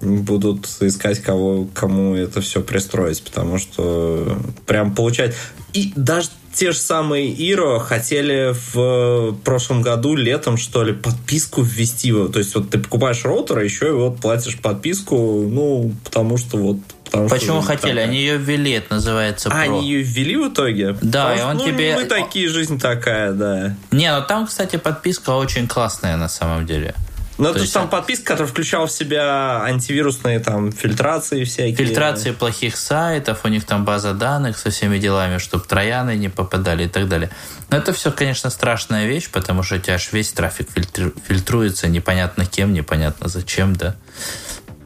Будут искать, кого, кому это все пристроить, потому что прям получать... И даже те же самые Иро хотели в прошлом году летом, что ли, подписку ввести. То есть вот ты покупаешь роутер, а еще и вот платишь подписку, ну, потому что вот Потому что Почему хотели? такая- Они ее ввели, это называется А, Pro. они ее ввели в итоге? Да, Потому и что, он ну, тебе- Мы такие, жизнь такая, да. Не, ну там, кстати, подписка очень классная на самом деле. Но То есть, там подписка, которая включала в себя антивирусные там фильтрации всякие. Фильтрации плохих сайтов, у них там база данных со всеми делами, чтобы трояны не попадали и так далее. Но это все, конечно, страшная вещь, потому что у тебя аж весь трафик фильтр- фильтруется непонятно кем, непонятно зачем, да.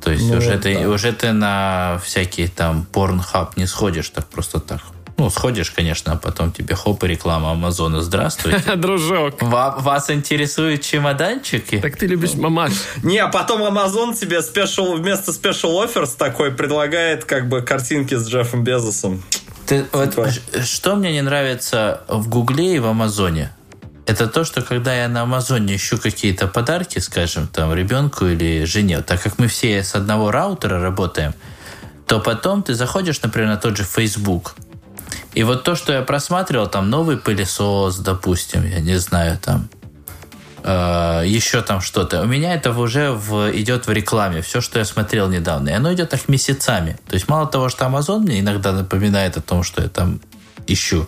То есть Ну уже, вот ты, да. уже ты на всякий там порнхаб не сходишь так просто так. Ну, сходишь, конечно, а потом тебе хоп и реклама Амазона. Здравствуйте. Дружок. Ва- Вас интересуют чемоданчики? Так ты любишь мамаш. Не, а потом Amazon тебе спешл, вместо special offers такой предлагает как бы картинки с Джеффом Безосом. Ты- вот Типа. что мне не нравится в Гугле и в Амазоне? Это то, что когда я на Амазоне ищу какие-то подарки, скажем, там, ребенку или жене, так как мы все с одного раутера работаем, то потом ты заходишь, например, на тот же Facebook, и вот то, что я просматривал, там новый пылесос, допустим, я не знаю, там э, еще там что-то. У меня это уже в, идет в рекламе. Все, что я смотрел недавно. И оно идет так месяцами. То есть мало того, что Amazon мне иногда напоминает о том, что я там ищу.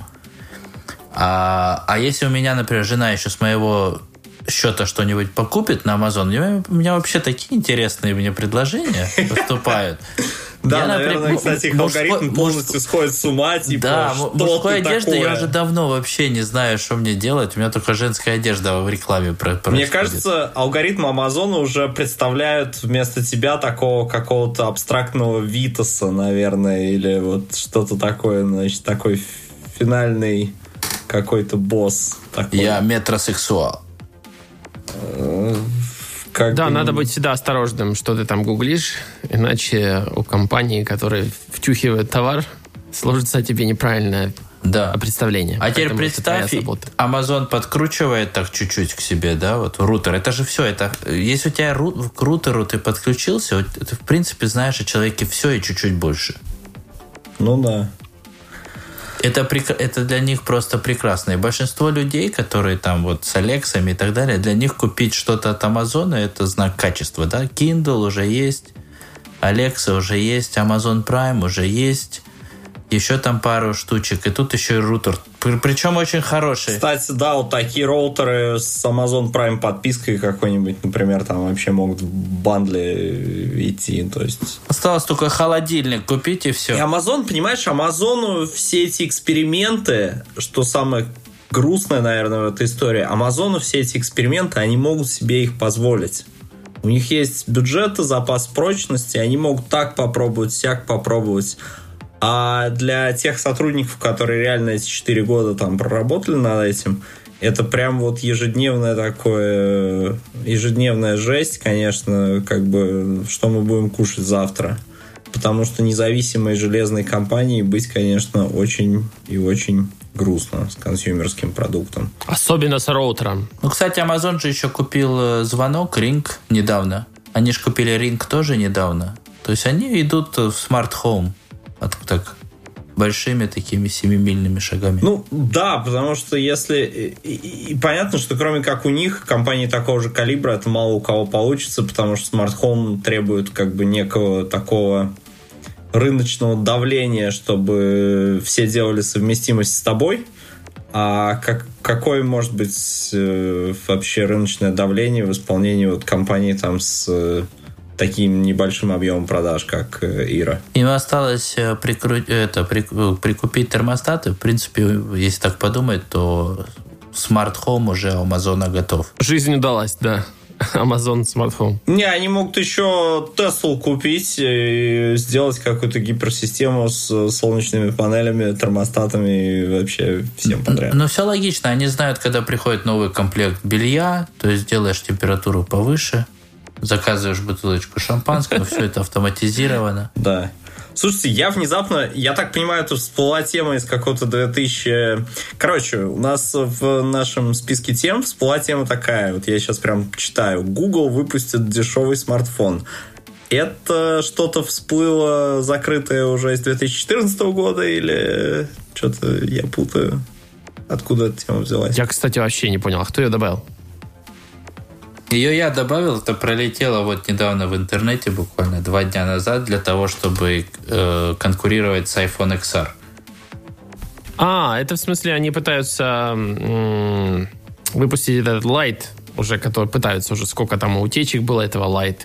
А, а если у меня, например, жена еще с моего счета что-нибудь покупит на Amazon, у меня, у меня вообще такие интересные мне предложения поступают. Да, Я, наверное, например, кстати, их мужской- алгоритм полностью сходит с ума, типа, Да, что мужской одежды я такое? уже давно вообще не знаю, что мне делать. У меня только женская одежда в рекламе про- Мне происходит. кажется, алгоритмы Амазона уже представляют вместо тебя такого какого-то абстрактного Витаса, наверное, или вот что-то такое, значит, такой финальный какой-то босс. Такой. Я метросексуал. Как Да, бы- надо быть всегда осторожным, что ты там гуглишь, иначе у компании, которые втюхивают товар, сложится тебе неправильное Да. представление. А теперь представь. Amazon подкручивает так чуть-чуть к себе, да, вот рутер. Это же все, это если у тебя ру- к рутеру ты подключился, вот ты в принципе знаешь о человеке все и чуть-чуть больше. Ну да. Это, это для них просто прекрасно. И большинство людей, которые там вот с Алексами и так далее, для них купить что-то от Амазона это знак качества, да? Kindle уже есть, Alexa уже есть, Amazon Prime уже есть, еще там пару штучек, и тут еще и рутер. При- Причем очень хороший. Кстати, да, вот такие роутеры с Amazon Prime подпиской какой-нибудь, например, там вообще могут в бандле идти. То есть Осталось только холодильник купить и И все. Amazon, понимаешь, Амазону все эти эксперименты, что самое грустное, наверное, в этой истории, Амазону все эти эксперименты, они могут себе их позволить. У них есть бюджеты, запас прочности, они могут так попробовать, всяк попробовать. А для тех сотрудников, которые реально эти 4 года там проработали над этим, это прям вот ежедневное такое, ежедневная жесть, конечно, как бы, что мы будем кушать завтра. Потому что независимой железной компании быть, конечно, очень и очень грустно с консюмерским продуктом. Особенно с роутером. Ну, кстати, Amazon же еще купил э, звонок Ring недавно. Они же купили Ring тоже недавно. То есть они идут в смарт От, так, большими такими семимильными шагами. Ну, да, потому что если... И, и- понятно, что кроме как у них, компании такого же калибра, это мало у кого получится, потому что Home требует как бы некого такого рыночного давления, чтобы все делали совместимость с тобой. А как, какое может быть э, вообще рыночное давление в исполнении вот компании там с э, таким небольшим объемом продаж, как э, Ира? Им осталось э, прикру- это, прик- э, прикупить термостаты. В принципе, если так подумать, то смарт home уже у Амазона готов. Жизнь удалась, да. Amazon смартфон. Не, они могут еще Теслу купить и сделать какую-то гиперсистему с солнечными панелями, термостатами и вообще всем подряд. Но все логично. Они знают, когда приходит новый комплект белья, то есть делаешь температуру повыше, заказываешь бутылочку шампанского, все это автоматизировано. Да. Слушайте, я внезапно, я так понимаю, это всплыла тема из какого-то 2000... Короче, у нас в нашем списке тем всплыла тема такая, вот я сейчас прям читаю. Google выпустит дешевый смартфон. Это что-то всплыло закрытое уже из 2014 года или что-то я путаю? Откуда эта тема взялась? Я, кстати, вообще не понял, а кто ее добавил? Ее я добавил, это пролетело вот недавно в интернете, буквально два дня назад, для того, чтобы э, конкурировать с iPhone XR. А, это в смысле они пытаются м- выпустить этот Light, уже который пытаются уже сколько там утечек было этого Light.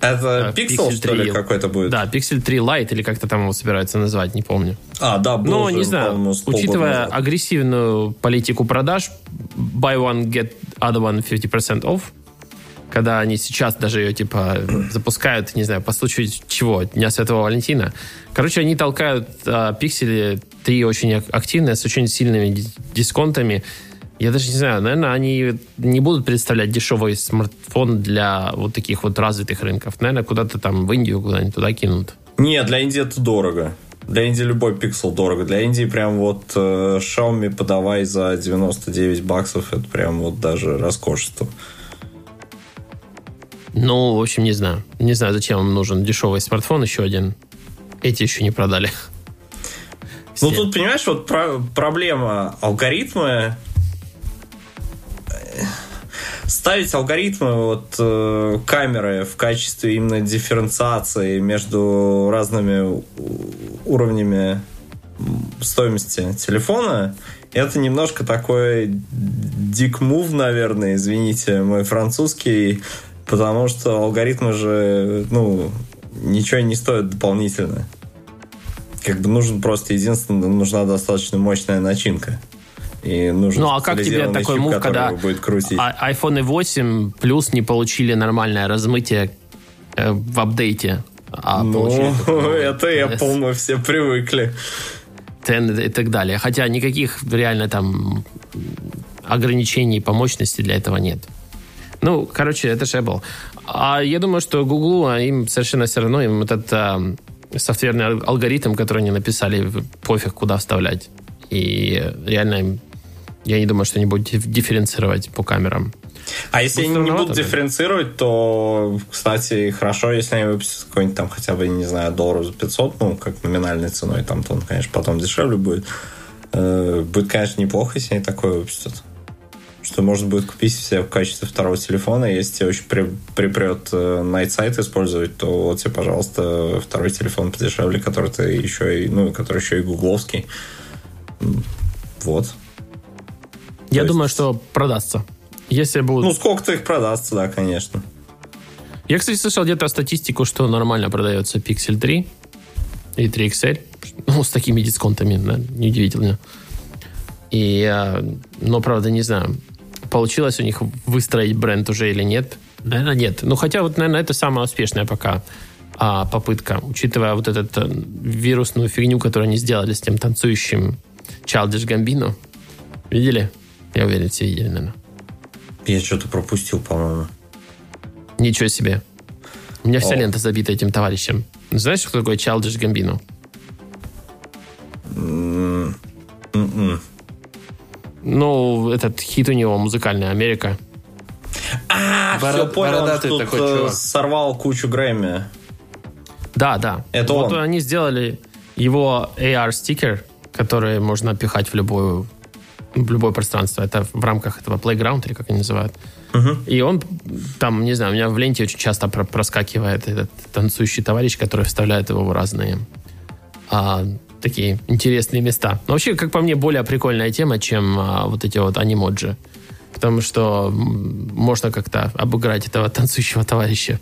Это А, Pixel, Pixel что ли, 3. какой-то будет? Да, Pixel 3 Lite или как-то там его собираются назвать, не помню. А, да, был Но уже, не знаю, учитывая назад. агрессивную политику продаж, buy one, get other one 50% off, когда они сейчас даже ее типа запускают, не знаю, по случаю чего, Дня Святого Валентина. Короче, они толкают а, пиксели 3 очень ак- активно, с очень сильными ди- дисконтами. Я даже не знаю, наверное, они не будут представлять дешевый смартфон для вот таких вот развитых рынков. Наверное, куда-то там в Индию куда-нибудь туда кинут. Не, для Индии это дорого. Для Индии любой пиксел дорого. Для Индии прям вот э, Xiaomi подавай за 99 баксов. Это прям вот даже роскошество. Ну, в общем, не знаю. Не знаю, зачем им нужен дешевый смартфон еще один. Эти еще не продали. Ну, тут, понимаешь, вот про- проблема алгоритмы. Ставить алгоритмы вот э, камеры в качестве именно дифференциации между разными уровнями стоимости телефона, это немножко такой дик мув, наверное, извините, мой французский, потому что алгоритмы же, ну, ничего не стоят дополнительно как бы нужен просто единственное, нужна достаточно мощная начинка. И нужен Ну, а как тебе такой чип, мув, когда будет крутить? а- iPhone 8 плюс не получили нормальное размытие э, в апдейте? А ну, это Apple, мы все привыкли. 10 и так далее. Хотя никаких реально там ограничений по мощности для этого нет. Ну, короче, это Apple. А я думаю, что Google, а им совершенно все равно, им этот а, софтверный ал- алгоритм, который они написали, пофиг, куда вставлять. И реально им, я не думаю, что они будут диф- дифференцировать по камерам. А если они не будут дифференцировать, то, кстати, хорошо, если они выпустят какой-нибудь там хотя бы, не знаю, долларов за 500, ну, как номинальной ценой, там, то он, конечно, потом дешевле будет. Э, Будет, конечно, неплохо, если они такое выпустят. Что можно будет купить себе в качестве второго телефона. Если тебе очень при- припрет э, Night Sight использовать, то вот тебе, пожалуйста, второй телефон подешевле, который ты еще и, ну, который еще и гугловский. Вот. Я есть- думаю, что продастся. Если будут... Ну, сколько-то их продастся, да, конечно. Я, кстати, слышал где-то статистику, что нормально продается Pixel 3 и 3 XL. Ну, с такими дисконтами, да, неудивительно. И, а, но, правда, не знаю, получилось у них выстроить бренд уже или нет. Наверное, нет. Ну, хотя вот, наверное, это самая успешная пока а, попытка, учитывая вот эту вирусную фигню, которую они сделали с тем танцующим Childish Gambino. Видели? Я уверен, все видели, наверное. Я что-то пропустил, по-моему. Ничего себе. У меня вся О. лента забита этим товарищем. Знаешь, кто такой Childish Gambino? Этот хит у него музыкальная Америка. А, Боро- все понял, он тут такой э, чувак. сорвал кучу Грэмми. Да, да. Это вот он. они сделали его AR-стикер, который можно пихать в любую в любое пространство. Это в рамках этого playground, или как они называют. И он там, не знаю, у меня в ленте очень часто про- проскакивает этот танцующий товарищ, который вставляет его в разные а, такие интересные места. Но вообще, как по мне, более прикольная тема, чем а, вот эти вот анимоджи. Потому что можно как-то обыграть этого танцующего товарища.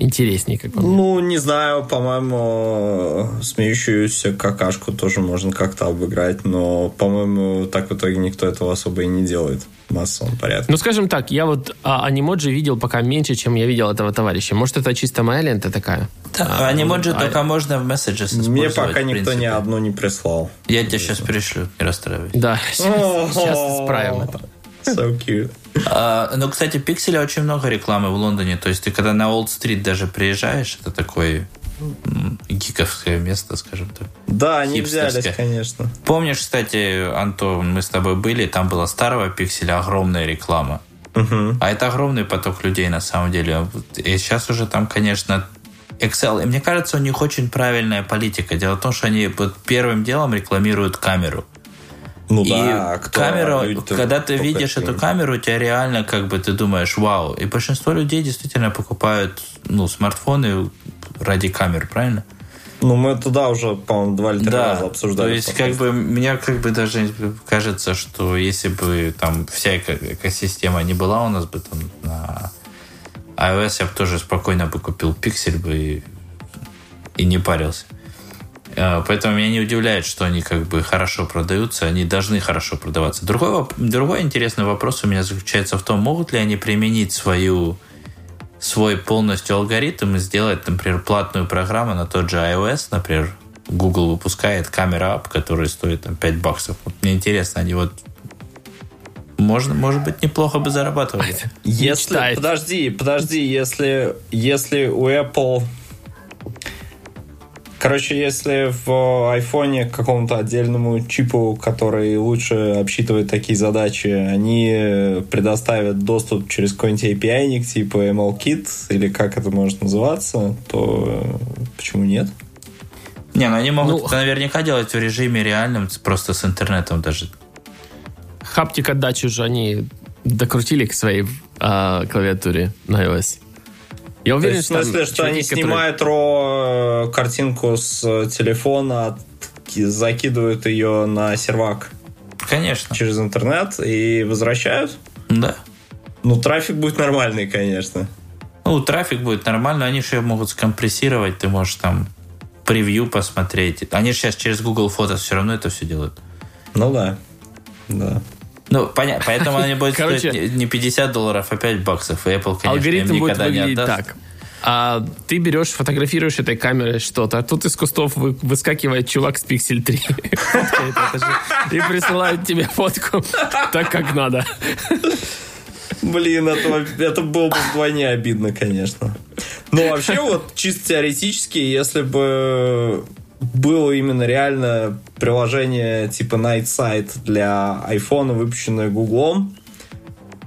Интереснее, как по мне. Ну, не знаю, по-моему, смеющуюся какашку тоже можно как-то обыграть, но, по-моему, так в итоге никто этого особо и не делает в массовом порядке. Ну, скажем так, я вот а, анимоджи видел пока меньше, чем я видел этого товарища. Может, это чисто моя лента такая? Да, анимоджи а- только можно в Messages Мне пока никто ни одну не прислал. Я тебе сейчас пришлю, не расстраивайся. Да, сейчас, сейчас исправим это. So cute. А, ну, кстати, пикселя очень много рекламы в Лондоне. То есть ты когда на Олд-стрит даже приезжаешь, это такое гиковское место, скажем так. Да, они взялись, конечно. Помнишь, кстати, Антон, мы с тобой были, там была старого пикселя огромная реклама. А это огромный поток людей на самом деле. И сейчас уже там, конечно, Excel. И мне кажется, у них очень правильная политика. Дело в том, что они вот первым делом рекламируют камеру. Ну и да, а кто? камера, Люди-то когда ты видишь эту камеру, у тебя реально как бы ты думаешь, вау. И большинство людей действительно покупают ну, смартфоны ради камер, правильно? Ну, мы туда уже, по-моему, два или три раза обсуждали. То есть, как бы, мне как бы даже кажется, что если бы там вся эко- экосистема не была у нас бы там на iOS, я бы тоже спокойно бы купил пиксель бы и, и не парился. Э, Поэтому меня не удивляет, что они как бы хорошо продаются, они должны хорошо продаваться. Другой, другой интересный вопрос у меня заключается в том, могут ли они применить свою свой полностью алгоритм и сделать, например, платную программу на тот же iOS, например, Google выпускает камера ап, которая стоит там 5 баксов. Вот мне интересно, они вот можно, может быть, неплохо бы зарабатывали. Если, подожди, подожди, если, если у Apple... Короче, если в айфоне к какому-то отдельному чипу, который лучше обсчитывает такие задачи, они предоставят доступ через какой-нибудь API, типа MLKit, или как это может называться, то почему нет? Не, ну они могут Ну, это наверняка делать в режиме реальном, просто с интернетом даже. Хаптик отдачу же они докрутили к своей а, клавиатуре на iOS. Я уверен, есть, в что, смысле, там что они которые- снимают ро э, картинку с э, телефона, закидывают ее на сервак Конечно. через интернет и возвращают? Да. Ну, трафик будет нормальный, конечно. Ну, трафик будет нормально, они же её могут скомпрессировать, ты можешь там превью посмотреть. Они же сейчас через Google Photos все равно это все делают. Ну да. Да. Ну, понятно, поэтому они будут Короче- стоить не- не 50 долларов, а 5 баксов. И Apple, конечно, Алгоритм им будет никогда не выглядеть отдаст. так. А ты берешь, фотографируешь этой камерой что-то, а тут из кустов вы- выскакивает чувак с Pixel 3. Фоткает это же. И присылает тебе фотку так, как надо. Блин, это, это было бы вдвойне обидно, конечно. Но вообще, вот чисто теоретически, если бы было именно реально приложение типа Night Sight для iPhone, выпущенное Гуглом,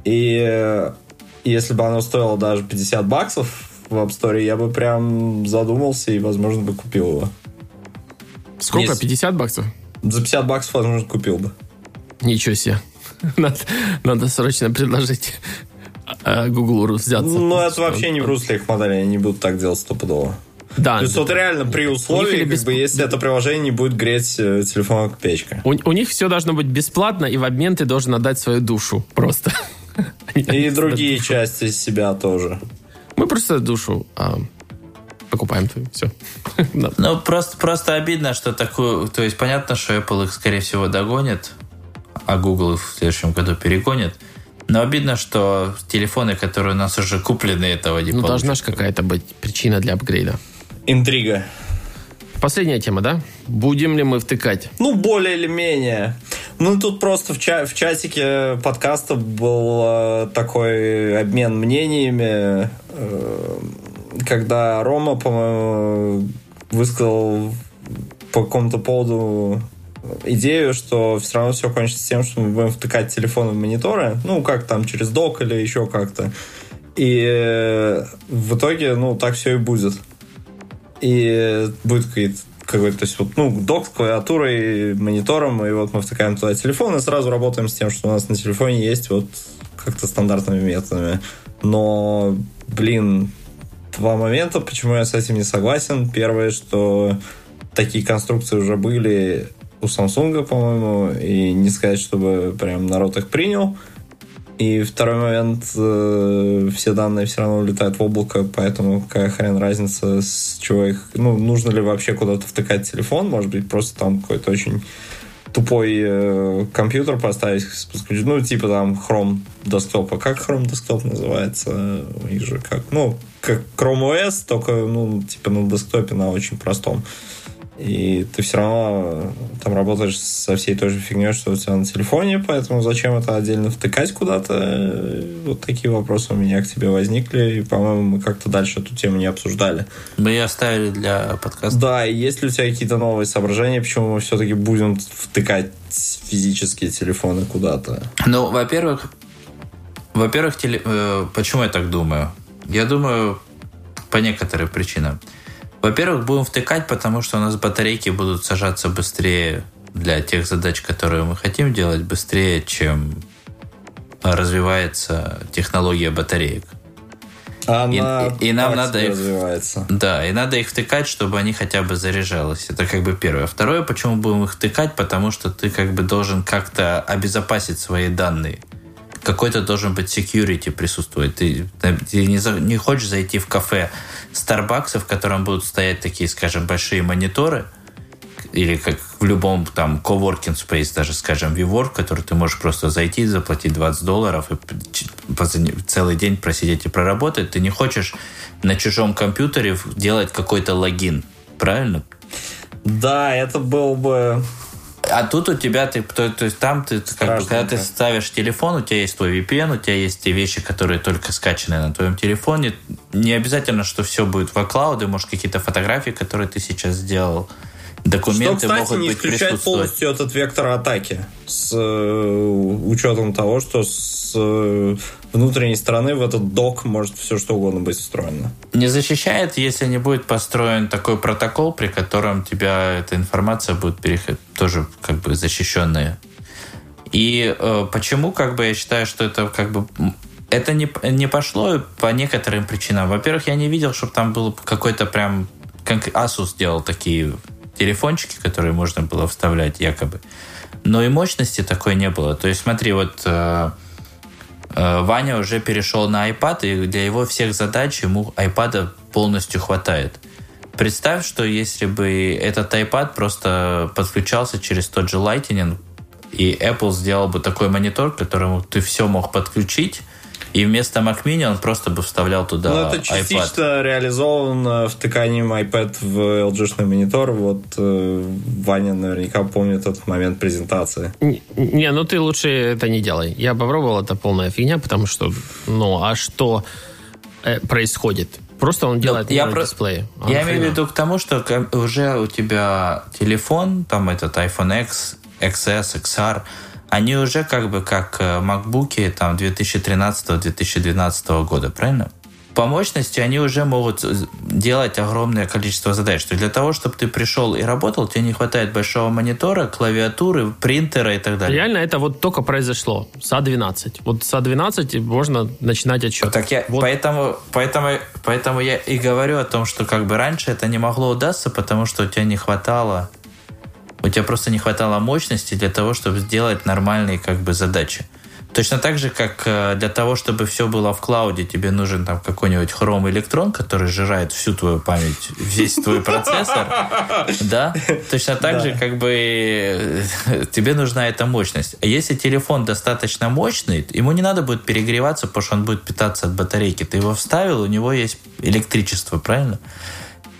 и э, если бы оно стоило даже 50 баксов в App Store, я бы прям задумался и, возможно, бы купил его. Сколько? Есть. 50 баксов? За 50 баксов, возможно, купил бы. Ничего себе. Надо, надо срочно предложить э, Гуглу взяться. Ну, это вообще не в русле их модели, они не будут так делать стопудово. Да, То есть вот реально при условии, как бесп- бы, если это приложение не будет греть э, телефон как печка. у, у них все должно быть бесплатно, и в обмен ты должен отдать свою душу. Просто. И другие части себя тоже. Мы просто душу а, покупаем твою. Все. Ну, просто, просто обидно, что такую... То есть, понятно, что Apple их, скорее всего, догонит, а Google их в следующем году перегонит. Но обидно, что телефоны, которые у нас уже куплены, этого не Ну, получат. должна же какая-то быть причина для апгрейда. Интрига. Последняя тема, да? Будем ли мы втыкать? Ну, более или менее. Ну, тут просто в, ча- в чатике подкаста был э, такой обмен мнениями, э, когда Рома, по-моему, высказал по какому-то поводу идею, что все равно все кончится тем, что мы будем втыкать телефоны в мониторы, ну, как там, через док или еще как-то. И э, в итоге, ну, так все и будет. И будет какой-то какой-то, то есть вот, ну, док с клавиатурой, монитором, и вот мы втыкаем туда телефон и сразу работаем с тем, что у нас на телефоне есть вот как-то стандартными методами. Но, блин, два момента, почему я с этим не согласен. Первое, что такие конструкции уже были у Samsung, по-моему, и не сказать, чтобы прям народ их принял. И второй момент, э, все данные все равно улетают в облако, поэтому какая хрен разница, с чего их... Ну, нужно ли вообще куда-то втыкать телефон, может быть, просто там какой-то очень тупой э, компьютер поставить, ну, типа там Chrome десктопа. Как Chrome десктоп называется? У них же как, ну, как Chrome OS, только, ну, типа на десктопе, на очень простом. И ты все равно там работаешь со всей той же фигней, что у тебя на телефоне, поэтому зачем это отдельно втыкать куда-то? Вот такие вопросы у меня к тебе возникли, и, по-моему, мы как-то дальше эту тему не обсуждали. Мы ее оставили для подкаста. Да, и есть ли у тебя какие-то новые соображения, почему мы все-таки будем втыкать физические телефоны куда-то? Ну, во-первых, во-первых, теле- э, почему я так думаю? Я думаю по некоторым причинам. Во-первых, будем втыкать, потому что у нас батарейки будут сажаться быстрее для тех задач, которые мы хотим делать, быстрее, чем развивается технология батареек. Она и, и нам надо их, развивается. да, и надо их втыкать, чтобы они хотя бы заряжалось. Это как бы первое. Второе, почему будем их втыкать, потому что ты как бы должен как-то обезопасить свои данные. Какой-то должен быть security присутствовать. Ты, ты не, за- не хочешь зайти в кафе Starbucks, в котором будут стоять такие, скажем, большие мониторы, или как в любом там coworking space, даже, скажем, WeWork, в который ты можешь просто зайти, заплатить 20 долларов и целый день просидеть и проработать. Ты не хочешь на чужом компьютере делать какой-то логин. Правильно? Да, это был бы... А тут у тебя, ты, то, то есть там ты, как бы, когда ты ставишь телефон, у тебя есть твой VPN, у тебя есть те вещи, которые только скачаны на твоем телефоне. Не обязательно, что все будет в iCloud, может какие-то фотографии, которые ты сейчас сделал, Что, документы кстати, могут не быть исключает полностью этот вектор атаки. С э, учетом того, что с э, внутренней стороны в этот док может все что угодно быть встроено. Не защищает, если не будет построен такой протокол, при котором тебя эта информация будет переходить тоже как бы защищенная. И э, почему, как бы, я считаю, что это как бы это не, не пошло по некоторым причинам. Во-первых, я не видел, чтобы там был какой-то прям... Как Asus делал такие телефончики, которые можно было вставлять якобы. Но и мощности такой не было. То есть смотри, вот э, э, Ваня уже перешел на iPad, и для его всех задач ему iPad полностью хватает. Представь, что если бы этот iPad просто подключался через тот же Lightning, и Apple сделал бы такой монитор, к которому ты все мог подключить, и вместо Mac Mini он просто бы вставлял туда Ну, это iPad. частично реализовано втыканием iPad в LG-шный монитор. Вот э, Ваня наверняка помнит этот момент презентации. Не, не, ну ты лучше это не делай. Я попробовал, это полная фигня, потому что, ну, а что э, происходит? Просто он делает я я про- дисплей. А Я имею в виду к тому, что уже у тебя телефон, там этот iPhone X, XS, XR, они уже как бы как э, макбуки там 2013-2012 года, правильно? По мощности они уже могут э, делать огромное количество задач. То есть для того, чтобы ты пришел и работал, тебе не хватает большого монитора, клавиатуры, принтера и так далее. Реально это вот только произошло с А12. Вот с А12 можно начинать отчет. Так я, Вот поэтому, поэтому, поэтому я и говорю о том, что как бы раньше это не могло удастся, потому что у тебя не хватало, у тебя просто не хватало мощности для того, чтобы сделать нормальные как бы задачи. Точно так же, как э, для того, чтобы все было в клауде, тебе нужен там какой-нибудь Chrome электрон, который сжирает всю твою память, весь твой процессор. Да? Точно так же, как бы э, тебе нужна эта мощность. А если телефон достаточно мощный, ему не надо будет перегреваться, потому что он будет питаться от батарейки. Ты его вставил, у него есть электричество, правильно?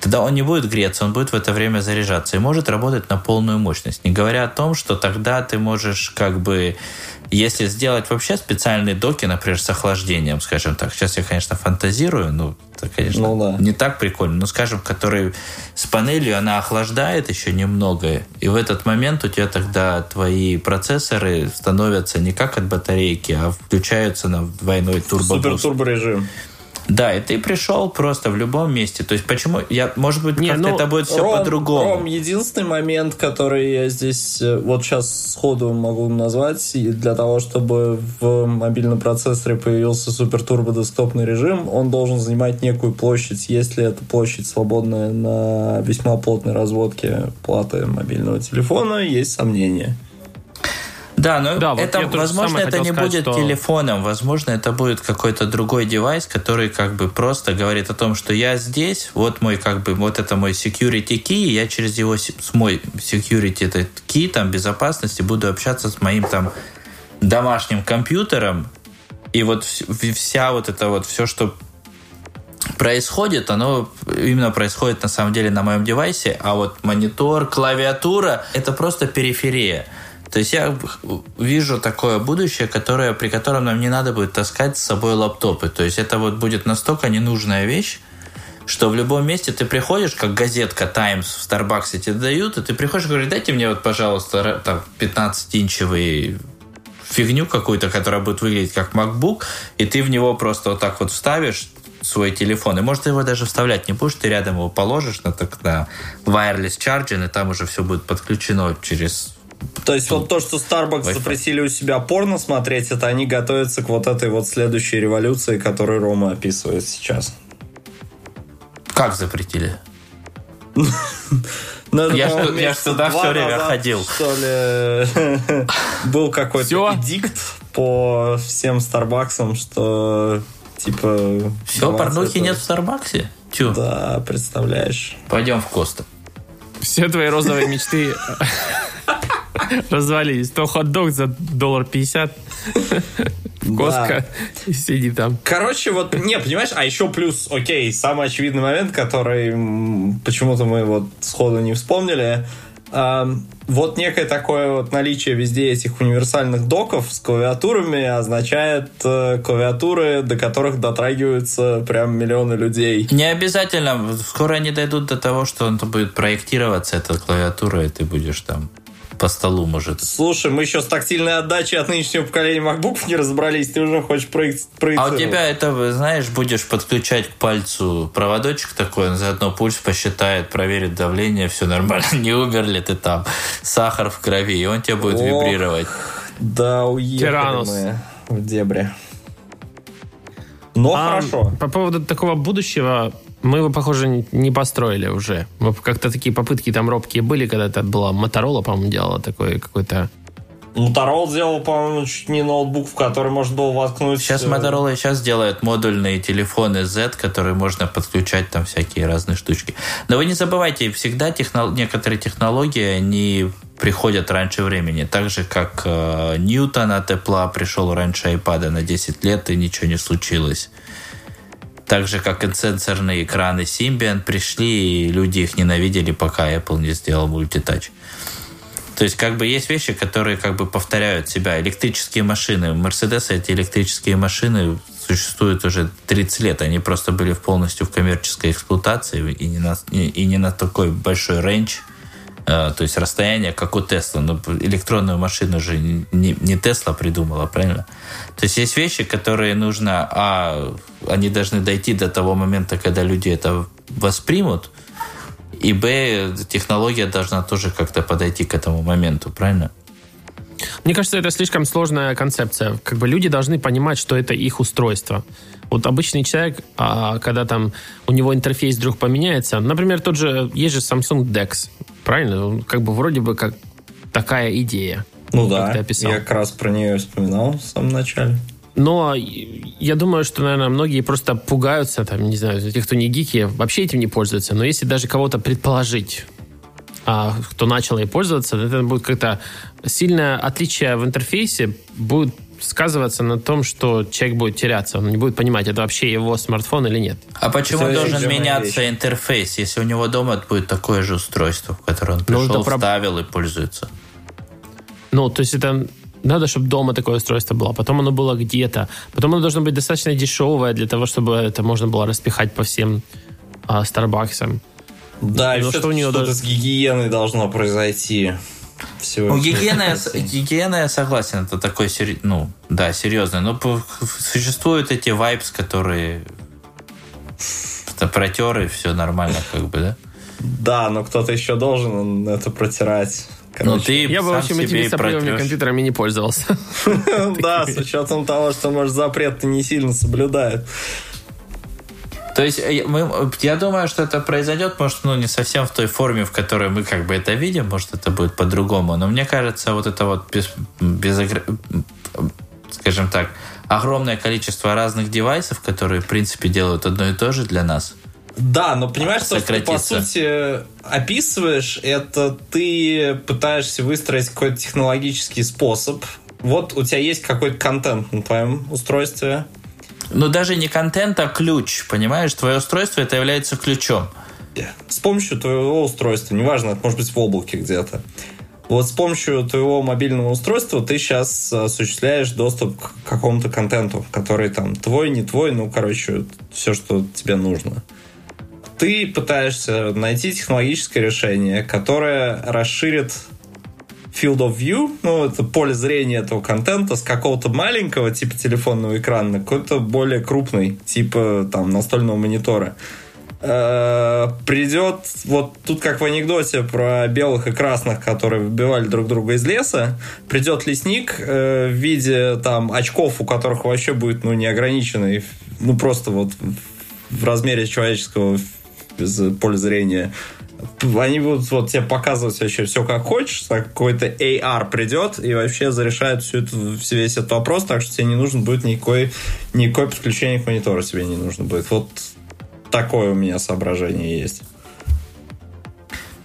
Тогда он не будет греться, он будет в это время заряжаться и может работать на полную мощность. Не говоря о том, что тогда ты можешь как бы, если сделать вообще специальные доки, например, с охлаждением, скажем так. Сейчас я, конечно, фантазирую, ну, это, конечно, Ну да. не так прикольно, но, скажем, который с панелью, она охлаждает еще немного, и в этот момент у тебя тогда твои процессоры становятся не как от батарейки, а включаются на двойной турбобуст. Супер-турбо режим. Да, и ты пришел просто в любом месте. То есть почему... Я, может быть, как-то ну, это будет все по-другому. Ром, единственный момент, который я здесь э, вот сейчас сходу могу назвать, и для того, чтобы в мобильном процессоре появился супер турбо десктопный режим, он должен занимать некую площадь. Если эта площадь свободная на весьма плотной разводке платы мобильного телефона, есть сомнения. Да, но Да, вот это, же возможно, это не сказать, будет что- телефоном. Возможно, это будет какой-то другой девайс, который как бы просто говорит о том, что я здесь, вот мой как бы, вот это мой security key, я через его, с мой security этот key, там, безопасности, буду общаться с моим там домашним компьютером, и вот вс- вся вот это вот все, что происходит, оно именно происходит на самом деле на моем девайсе, а вот монитор, клавиатура это просто периферия. То есть я вижу такое будущее, которое, при котором нам не надо будет таскать с собой лаптопы. То есть это вот будет настолько ненужная вещь, что в любом месте ты приходишь, как газетка Times в Старбаксе тебе дают, и ты приходишь и говоришь, дайте мне вот, пожалуйста, там, 15-инчевый фигню какую-то, которая будет выглядеть как MacBook, и ты в него просто вот так вот вставишь свой телефон. И может ты его даже вставлять не будешь, ты рядом его положишь на, так, на wireless charging, и там уже все будет подключено через То есть вот то, что Starbucks Wi-Fi. запретили у себя порно смотреть, это они готовятся к вот этой вот следующей революции, которую Рома описывает сейчас. Как запретили? Ну, Я ж по-моему, ту- я ж месяца туда всё время ходил. Что ли, был какой-то эдикт по всем Старбаксам, что типа... Все, 20 порнухи это- нет в Старбаксе? Тю, Да, представляешь. пойдем в Коста. Все твои розовые мечты развалились. То хот-дог за доллар пятьдесят, Коска, сиди там. Короче, вот, не, понимаешь, а еще плюс, окей, самый очевидный момент, который почему-то мы вот сходу не вспомнили, вот некое такое вот наличие везде этих универсальных доков с клавиатурами означает э, клавиатуры, до которых дотрагиваются прям миллионы людей. Не обязательно. Скоро они дойдут до того, что он будет проектироваться, эта клавиатура, и ты будешь там по столу, может. Слушай, мы еще с тактильной отдачей от нынешнего поколения MacBook не разобрались, ты уже хочешь проек- А у проецировать. тебя это, знаешь, будешь подключать к пальцу проводочек такой, он заодно пульс посчитает, проверит давление, все нормально, не умер ли ты там, сахар в крови, и он тебе будет Ох. вибрировать. Да, уехали Тиранус. мы в дебри. Но А, хорошо. По поводу такого будущего, мы его, похоже, не- построили уже. Мы Как-то такие попытки там робкие были, когда это была Моторола, по-моему, делала такой какой-то... Motorola сделал, по-моему, чуть не ноутбук, в который можно было воткнуть... Сейчас э, Motorola сейчас делают модульные телефоны Z, которые можно подключать там всякие разные штучки. Но вы не забывайте, всегда техно- некоторые технологии, они приходят раньше времени. Так же, как э, Ньютон от Apple пришел раньше iPad на 10 лет, и ничего не случилось. Так же, как и сенсорные экраны Symbian пришли, и люди их ненавидели, пока Apple не сделал мультитач. То есть, как бы есть вещи, которые как бы повторяют себя. Электрические машины. Мерседес эти электрические машины существуют уже 30 лет. Они просто были полностью в коммерческой эксплуатации и не на, и, не на такой большой рейндж, то есть расстояние, как у Тесла. Но электронную машину же не, не Тесла придумала, правильно? То есть есть вещи, которые нужно, а они должны дойти до того момента, когда люди это воспримут, и Б, технология должна тоже как-то подойти к этому моменту, правильно? Мне кажется, это слишком сложная концепция. Как бы люди должны понимать, что это их устройство. Вот обычный человек, а, когда там у него интерфейс вдруг поменяется, например, тот же, есть же Samsung DeX, правильно? Он Как бы вроде бы как такая идея. Ну да, ты описал. я как раз про нее вспоминал в самом начале. Но я думаю, что, наверное, многие просто пугаются, там, не знаю, те, кто не гики, вообще этим не пользуются. Но если даже кого-то предположить, а, кто начал ей пользоваться, это будет как-то сильное отличие в интерфейсе будет сказываться на том, что человек будет теряться. Он не будет понимать, это вообще его смартфон или нет. А почему Это должен меняться вещь. интерфейс, если у него дома будет такое же устройство, в которое он Ну, пришел, проб- вставил и пользуется? Ну, то есть это надо, чтобы дома такое устройство было, потом оно было где-то, потом оно должно быть достаточно дешевое для того, чтобы это можно было распихать по всем а, Старбаксам. Да, и Ну, что что у нее что-то даже- с гигиеной должно произойти. Всего Ну, гигиена, я гигиена, я согласен, это такой, ну, да, серьезный. Но существуют эти wipes, которые это протер, и все нормально, как бы, да? Да, но кто-то еще должен это протирать. Ну, ты Я бы сам вообще себе этими сопливыми компьютерами не пользовался. Да, с учетом того, что, может, запрет не сильно соблюдают. То есть э, мы, я думаю, что это произойдет, может, ну, не совсем в той форме, в которой мы как бы это видим, может, это будет по-другому. Но мне кажется, вот это вот без, без скажем так, огромное количество разных девайсов, которые, в принципе, делают одно и то же для нас. Да, но понимаешь, то, что ты, по сути, описываешь, это ты пытаешься выстроить какой-то технологический способ. Вот у тебя есть какой-то контент на твоем устройстве. Ну, даже не контент, а ключ, понимаешь? Твое устройство это является ключом. С помощью твоего устройства, неважно, это может быть в облаке где-то. Вот с помощью твоего мобильного устройства ты сейчас осуществляешь доступ к какому-то контенту, который там твой, не твой, ну, короче, все, что тебе нужно. Ты пытаешься найти технологическое решение, которое расширит field of view, ну, это поле зрения этого контента с какого-то маленького типа телефонного экрана на какой-то более крупный, типа там настольного монитора. э, придет, вот тут как в анекдоте про белых и красных, которые выбивали друг друга из леса, придет лесник э, в виде там очков, у которых вообще будет ну неограниченный, ну просто вот в размере человеческого без поля зрения они будут вот тебе показывать вообще все как хочешь, какой-то AR придет и вообще зарешает всю эту, весь этот вопрос, так что тебе не нужно будет никакой, никакой подключение к монитору тебе не нужно будет. Вот такое у меня соображение есть.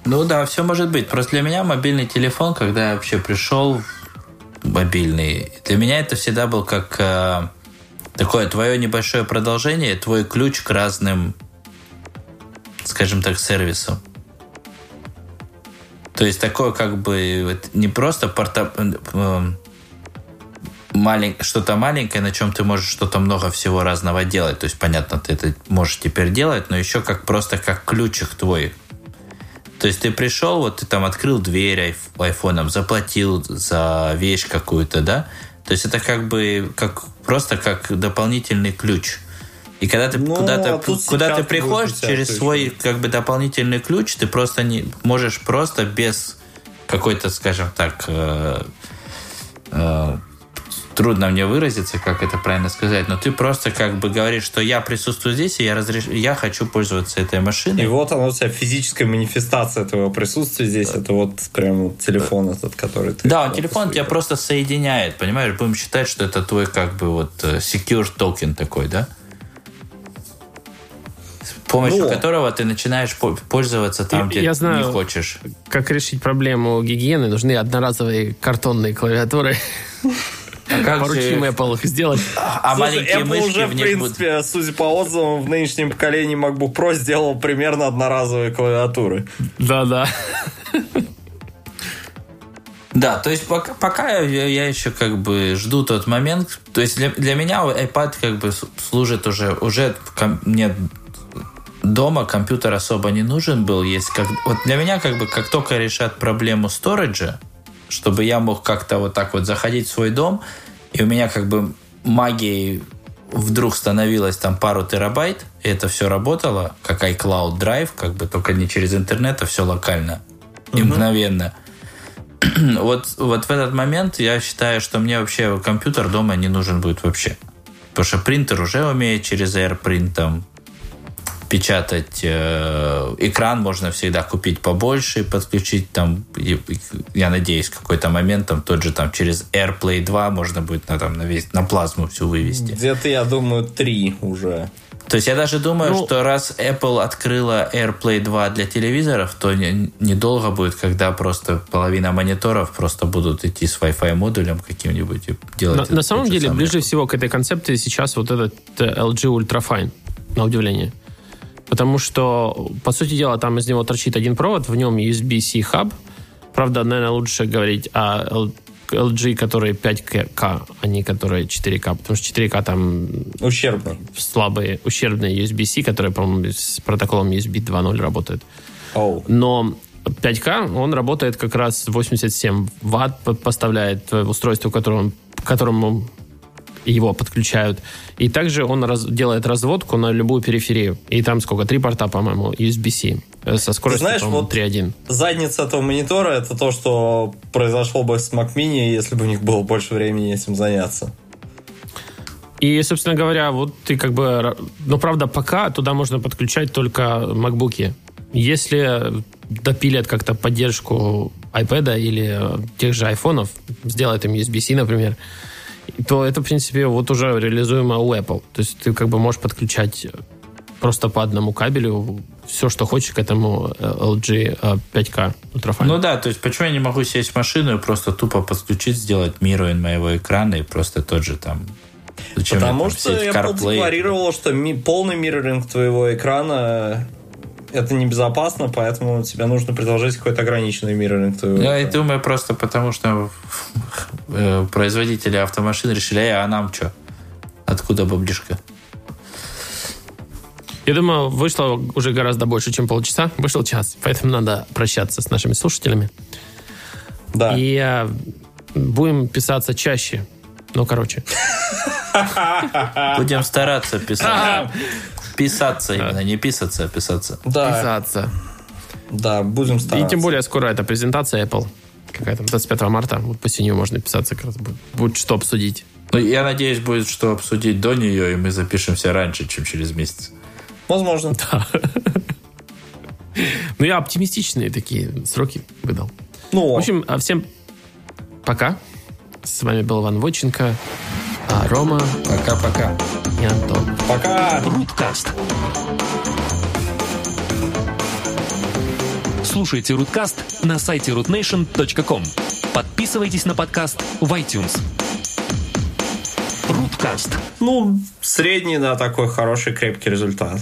Ну да, все может быть. Просто для меня мобильный телефон, когда я вообще пришел мобильный, для меня это всегда был как э, такое твое небольшое продолжение, твой ключ к разным, скажем так, сервисам. То есть такое как бы не просто порта... Э, малень... что-то маленькое, на чем ты можешь что-то много всего разного делать. То есть, понятно, ты это можешь теперь делать, но еще как просто как ключик твой. То есть ты пришел, вот ты там открыл дверь айфоном, заплатил за вещь какую-то, да? То есть это как бы как просто как дополнительный ключ. И когда ты Ну, куда-то а куда ты сейчас приходишь тебя через ключ. свой как бы дополнительный ключ, ты просто не можешь просто без какой-то, скажем так, э, э, трудно мне выразиться, как это правильно сказать, но ты просто как бы говоришь, что я присутствую здесь, и я, разреш... я хочу пользоваться этой машиной. И вот она у тебя физическая манифестация твоего присутствия здесь. Это вот прям телефон этот, который ты... Да, вот телефон тебя посмотрел. просто соединяет, понимаешь? Будем считать, что это твой как бы вот э, secure токен такой, да? С помощью Ну. которого ты начинаешь по- пользоваться там, где я знаю. не хочешь. Как решить проблему гигиены? Нужны одноразовые картонные клавиатуры. А как Поручим же- Apple их сделать. А Слушай, маленькие Apple мышки уже, в в них будут... принципе, судя по отзывам, в нынешнем поколении MacBook Pro сделал примерно одноразовые клавиатуры. Да-да. Да, то есть пока, пока я, я еще как бы жду тот момент. То есть для, для меня iPad как бы служит уже, уже ком- мне дома компьютер особо не нужен был. Есть как, вот для меня как бы как только решат проблему сториджа, чтобы я мог как-то вот так вот заходить в свой дом, и у меня как бы магией вдруг становилось там пару терабайт, и это все работало, как iCloud Drive, как бы только не через интернет, а все локально и мгновенно. вот, вот в этот момент я считаю, что мне вообще компьютер дома не нужен будет вообще. Потому что принтер уже умеет через AirPrint там печатать э, экран можно всегда купить побольше и подключить там и- я надеюсь в какой-то момент там тот же там через AirPlay 2 можно будет на там на весь на плазму всю вывести Где-то, я думаю, три уже. то есть я даже думаю, Ну- что раз Apple открыла AirPlay 2 для телевизоров, то не- недолго будет, когда просто половина мониторов просто будут идти с Wi-Fi модулем каким-нибудь и делать. На, на самом деле, ближе Apple. всего к этой концепции сейчас вот этот э, LG Ultrafine, на удивление. Потому что, по сути дела, там из него торчит один провод, в нем USB-C хаб. Правда, наверное, лучше говорить о LG, который 5К, а не который 4К, потому что 4К там Ущербный. слабые, ущербные USB-C, которые, по-моему, с протоколом USB 2.0 работают. Оу. Но 5К, он работает как раз 87 ватт, по- поставляет э, устройство, которому, которому его подключают. И также он раз- делает разводку на любую периферию. И там сколько? Три порта, по-моему, USB-C. э, Со скоростью, знаешь, по-моему, вот 3.1. Задница этого монитора это то, что произошло бы с Mac Mini, если бы у них было больше времени этим заняться. И, собственно говоря, вот ты как бы... ра- Ну, правда, пока туда можно подключать только макбуки. Если допилят как-то поддержку iPad или тех же айфонов, сделают им USB-C, например, то это, в принципе, вот уже реализуемо у Apple. То есть ты как бы можешь подключать просто по одному кабелю все, что хочешь к этому э, LG э, 5K Ultrafine. Ну да, то есть почему я не могу сесть в машину и просто тупо подключить, сделать мируин моего экрана и просто тот же там... Зачем мне Потому там что Apple CarPlay? декларировала, что ми- полный мирроринг твоего экрана это небезопасно, поэтому тебе нужно предложить какой-то ограниченный мирроринг Я и думаю просто потому, что э, производители автомашин решили, «Эй, а нам что? Откуда баблишка? Я думаю, вышло уже гораздо больше, чем полчаса. Вышел час, поэтому надо прощаться с нашими слушателями. Да. И э, будем писаться чаще. Ну, короче. Будем стараться писать. Писаться именно, не писаться, а писаться. Да, Писаться. да, будем И стараться. тем более скоро эта презентация Apple. Какая там, 25 марта. Вот после нее можно писаться как раз будет. Будет что обсудить. Ну, я надеюсь, будет что обсудить до нее, и мы запишемся раньше, чем через месяц. Возможно. Ну, я оптимистичные такие сроки выдал. Ну, В общем, а всем пока. С вами был Иван Войченко, а Рома Пока-пока. и Антон. пока. Руткаст. Слушайте Руткаст на сайте rootnation.com. Подписывайтесь на подкаст в iTunes. Руткаст. Ну, средний, да, такой хороший крепкий результат.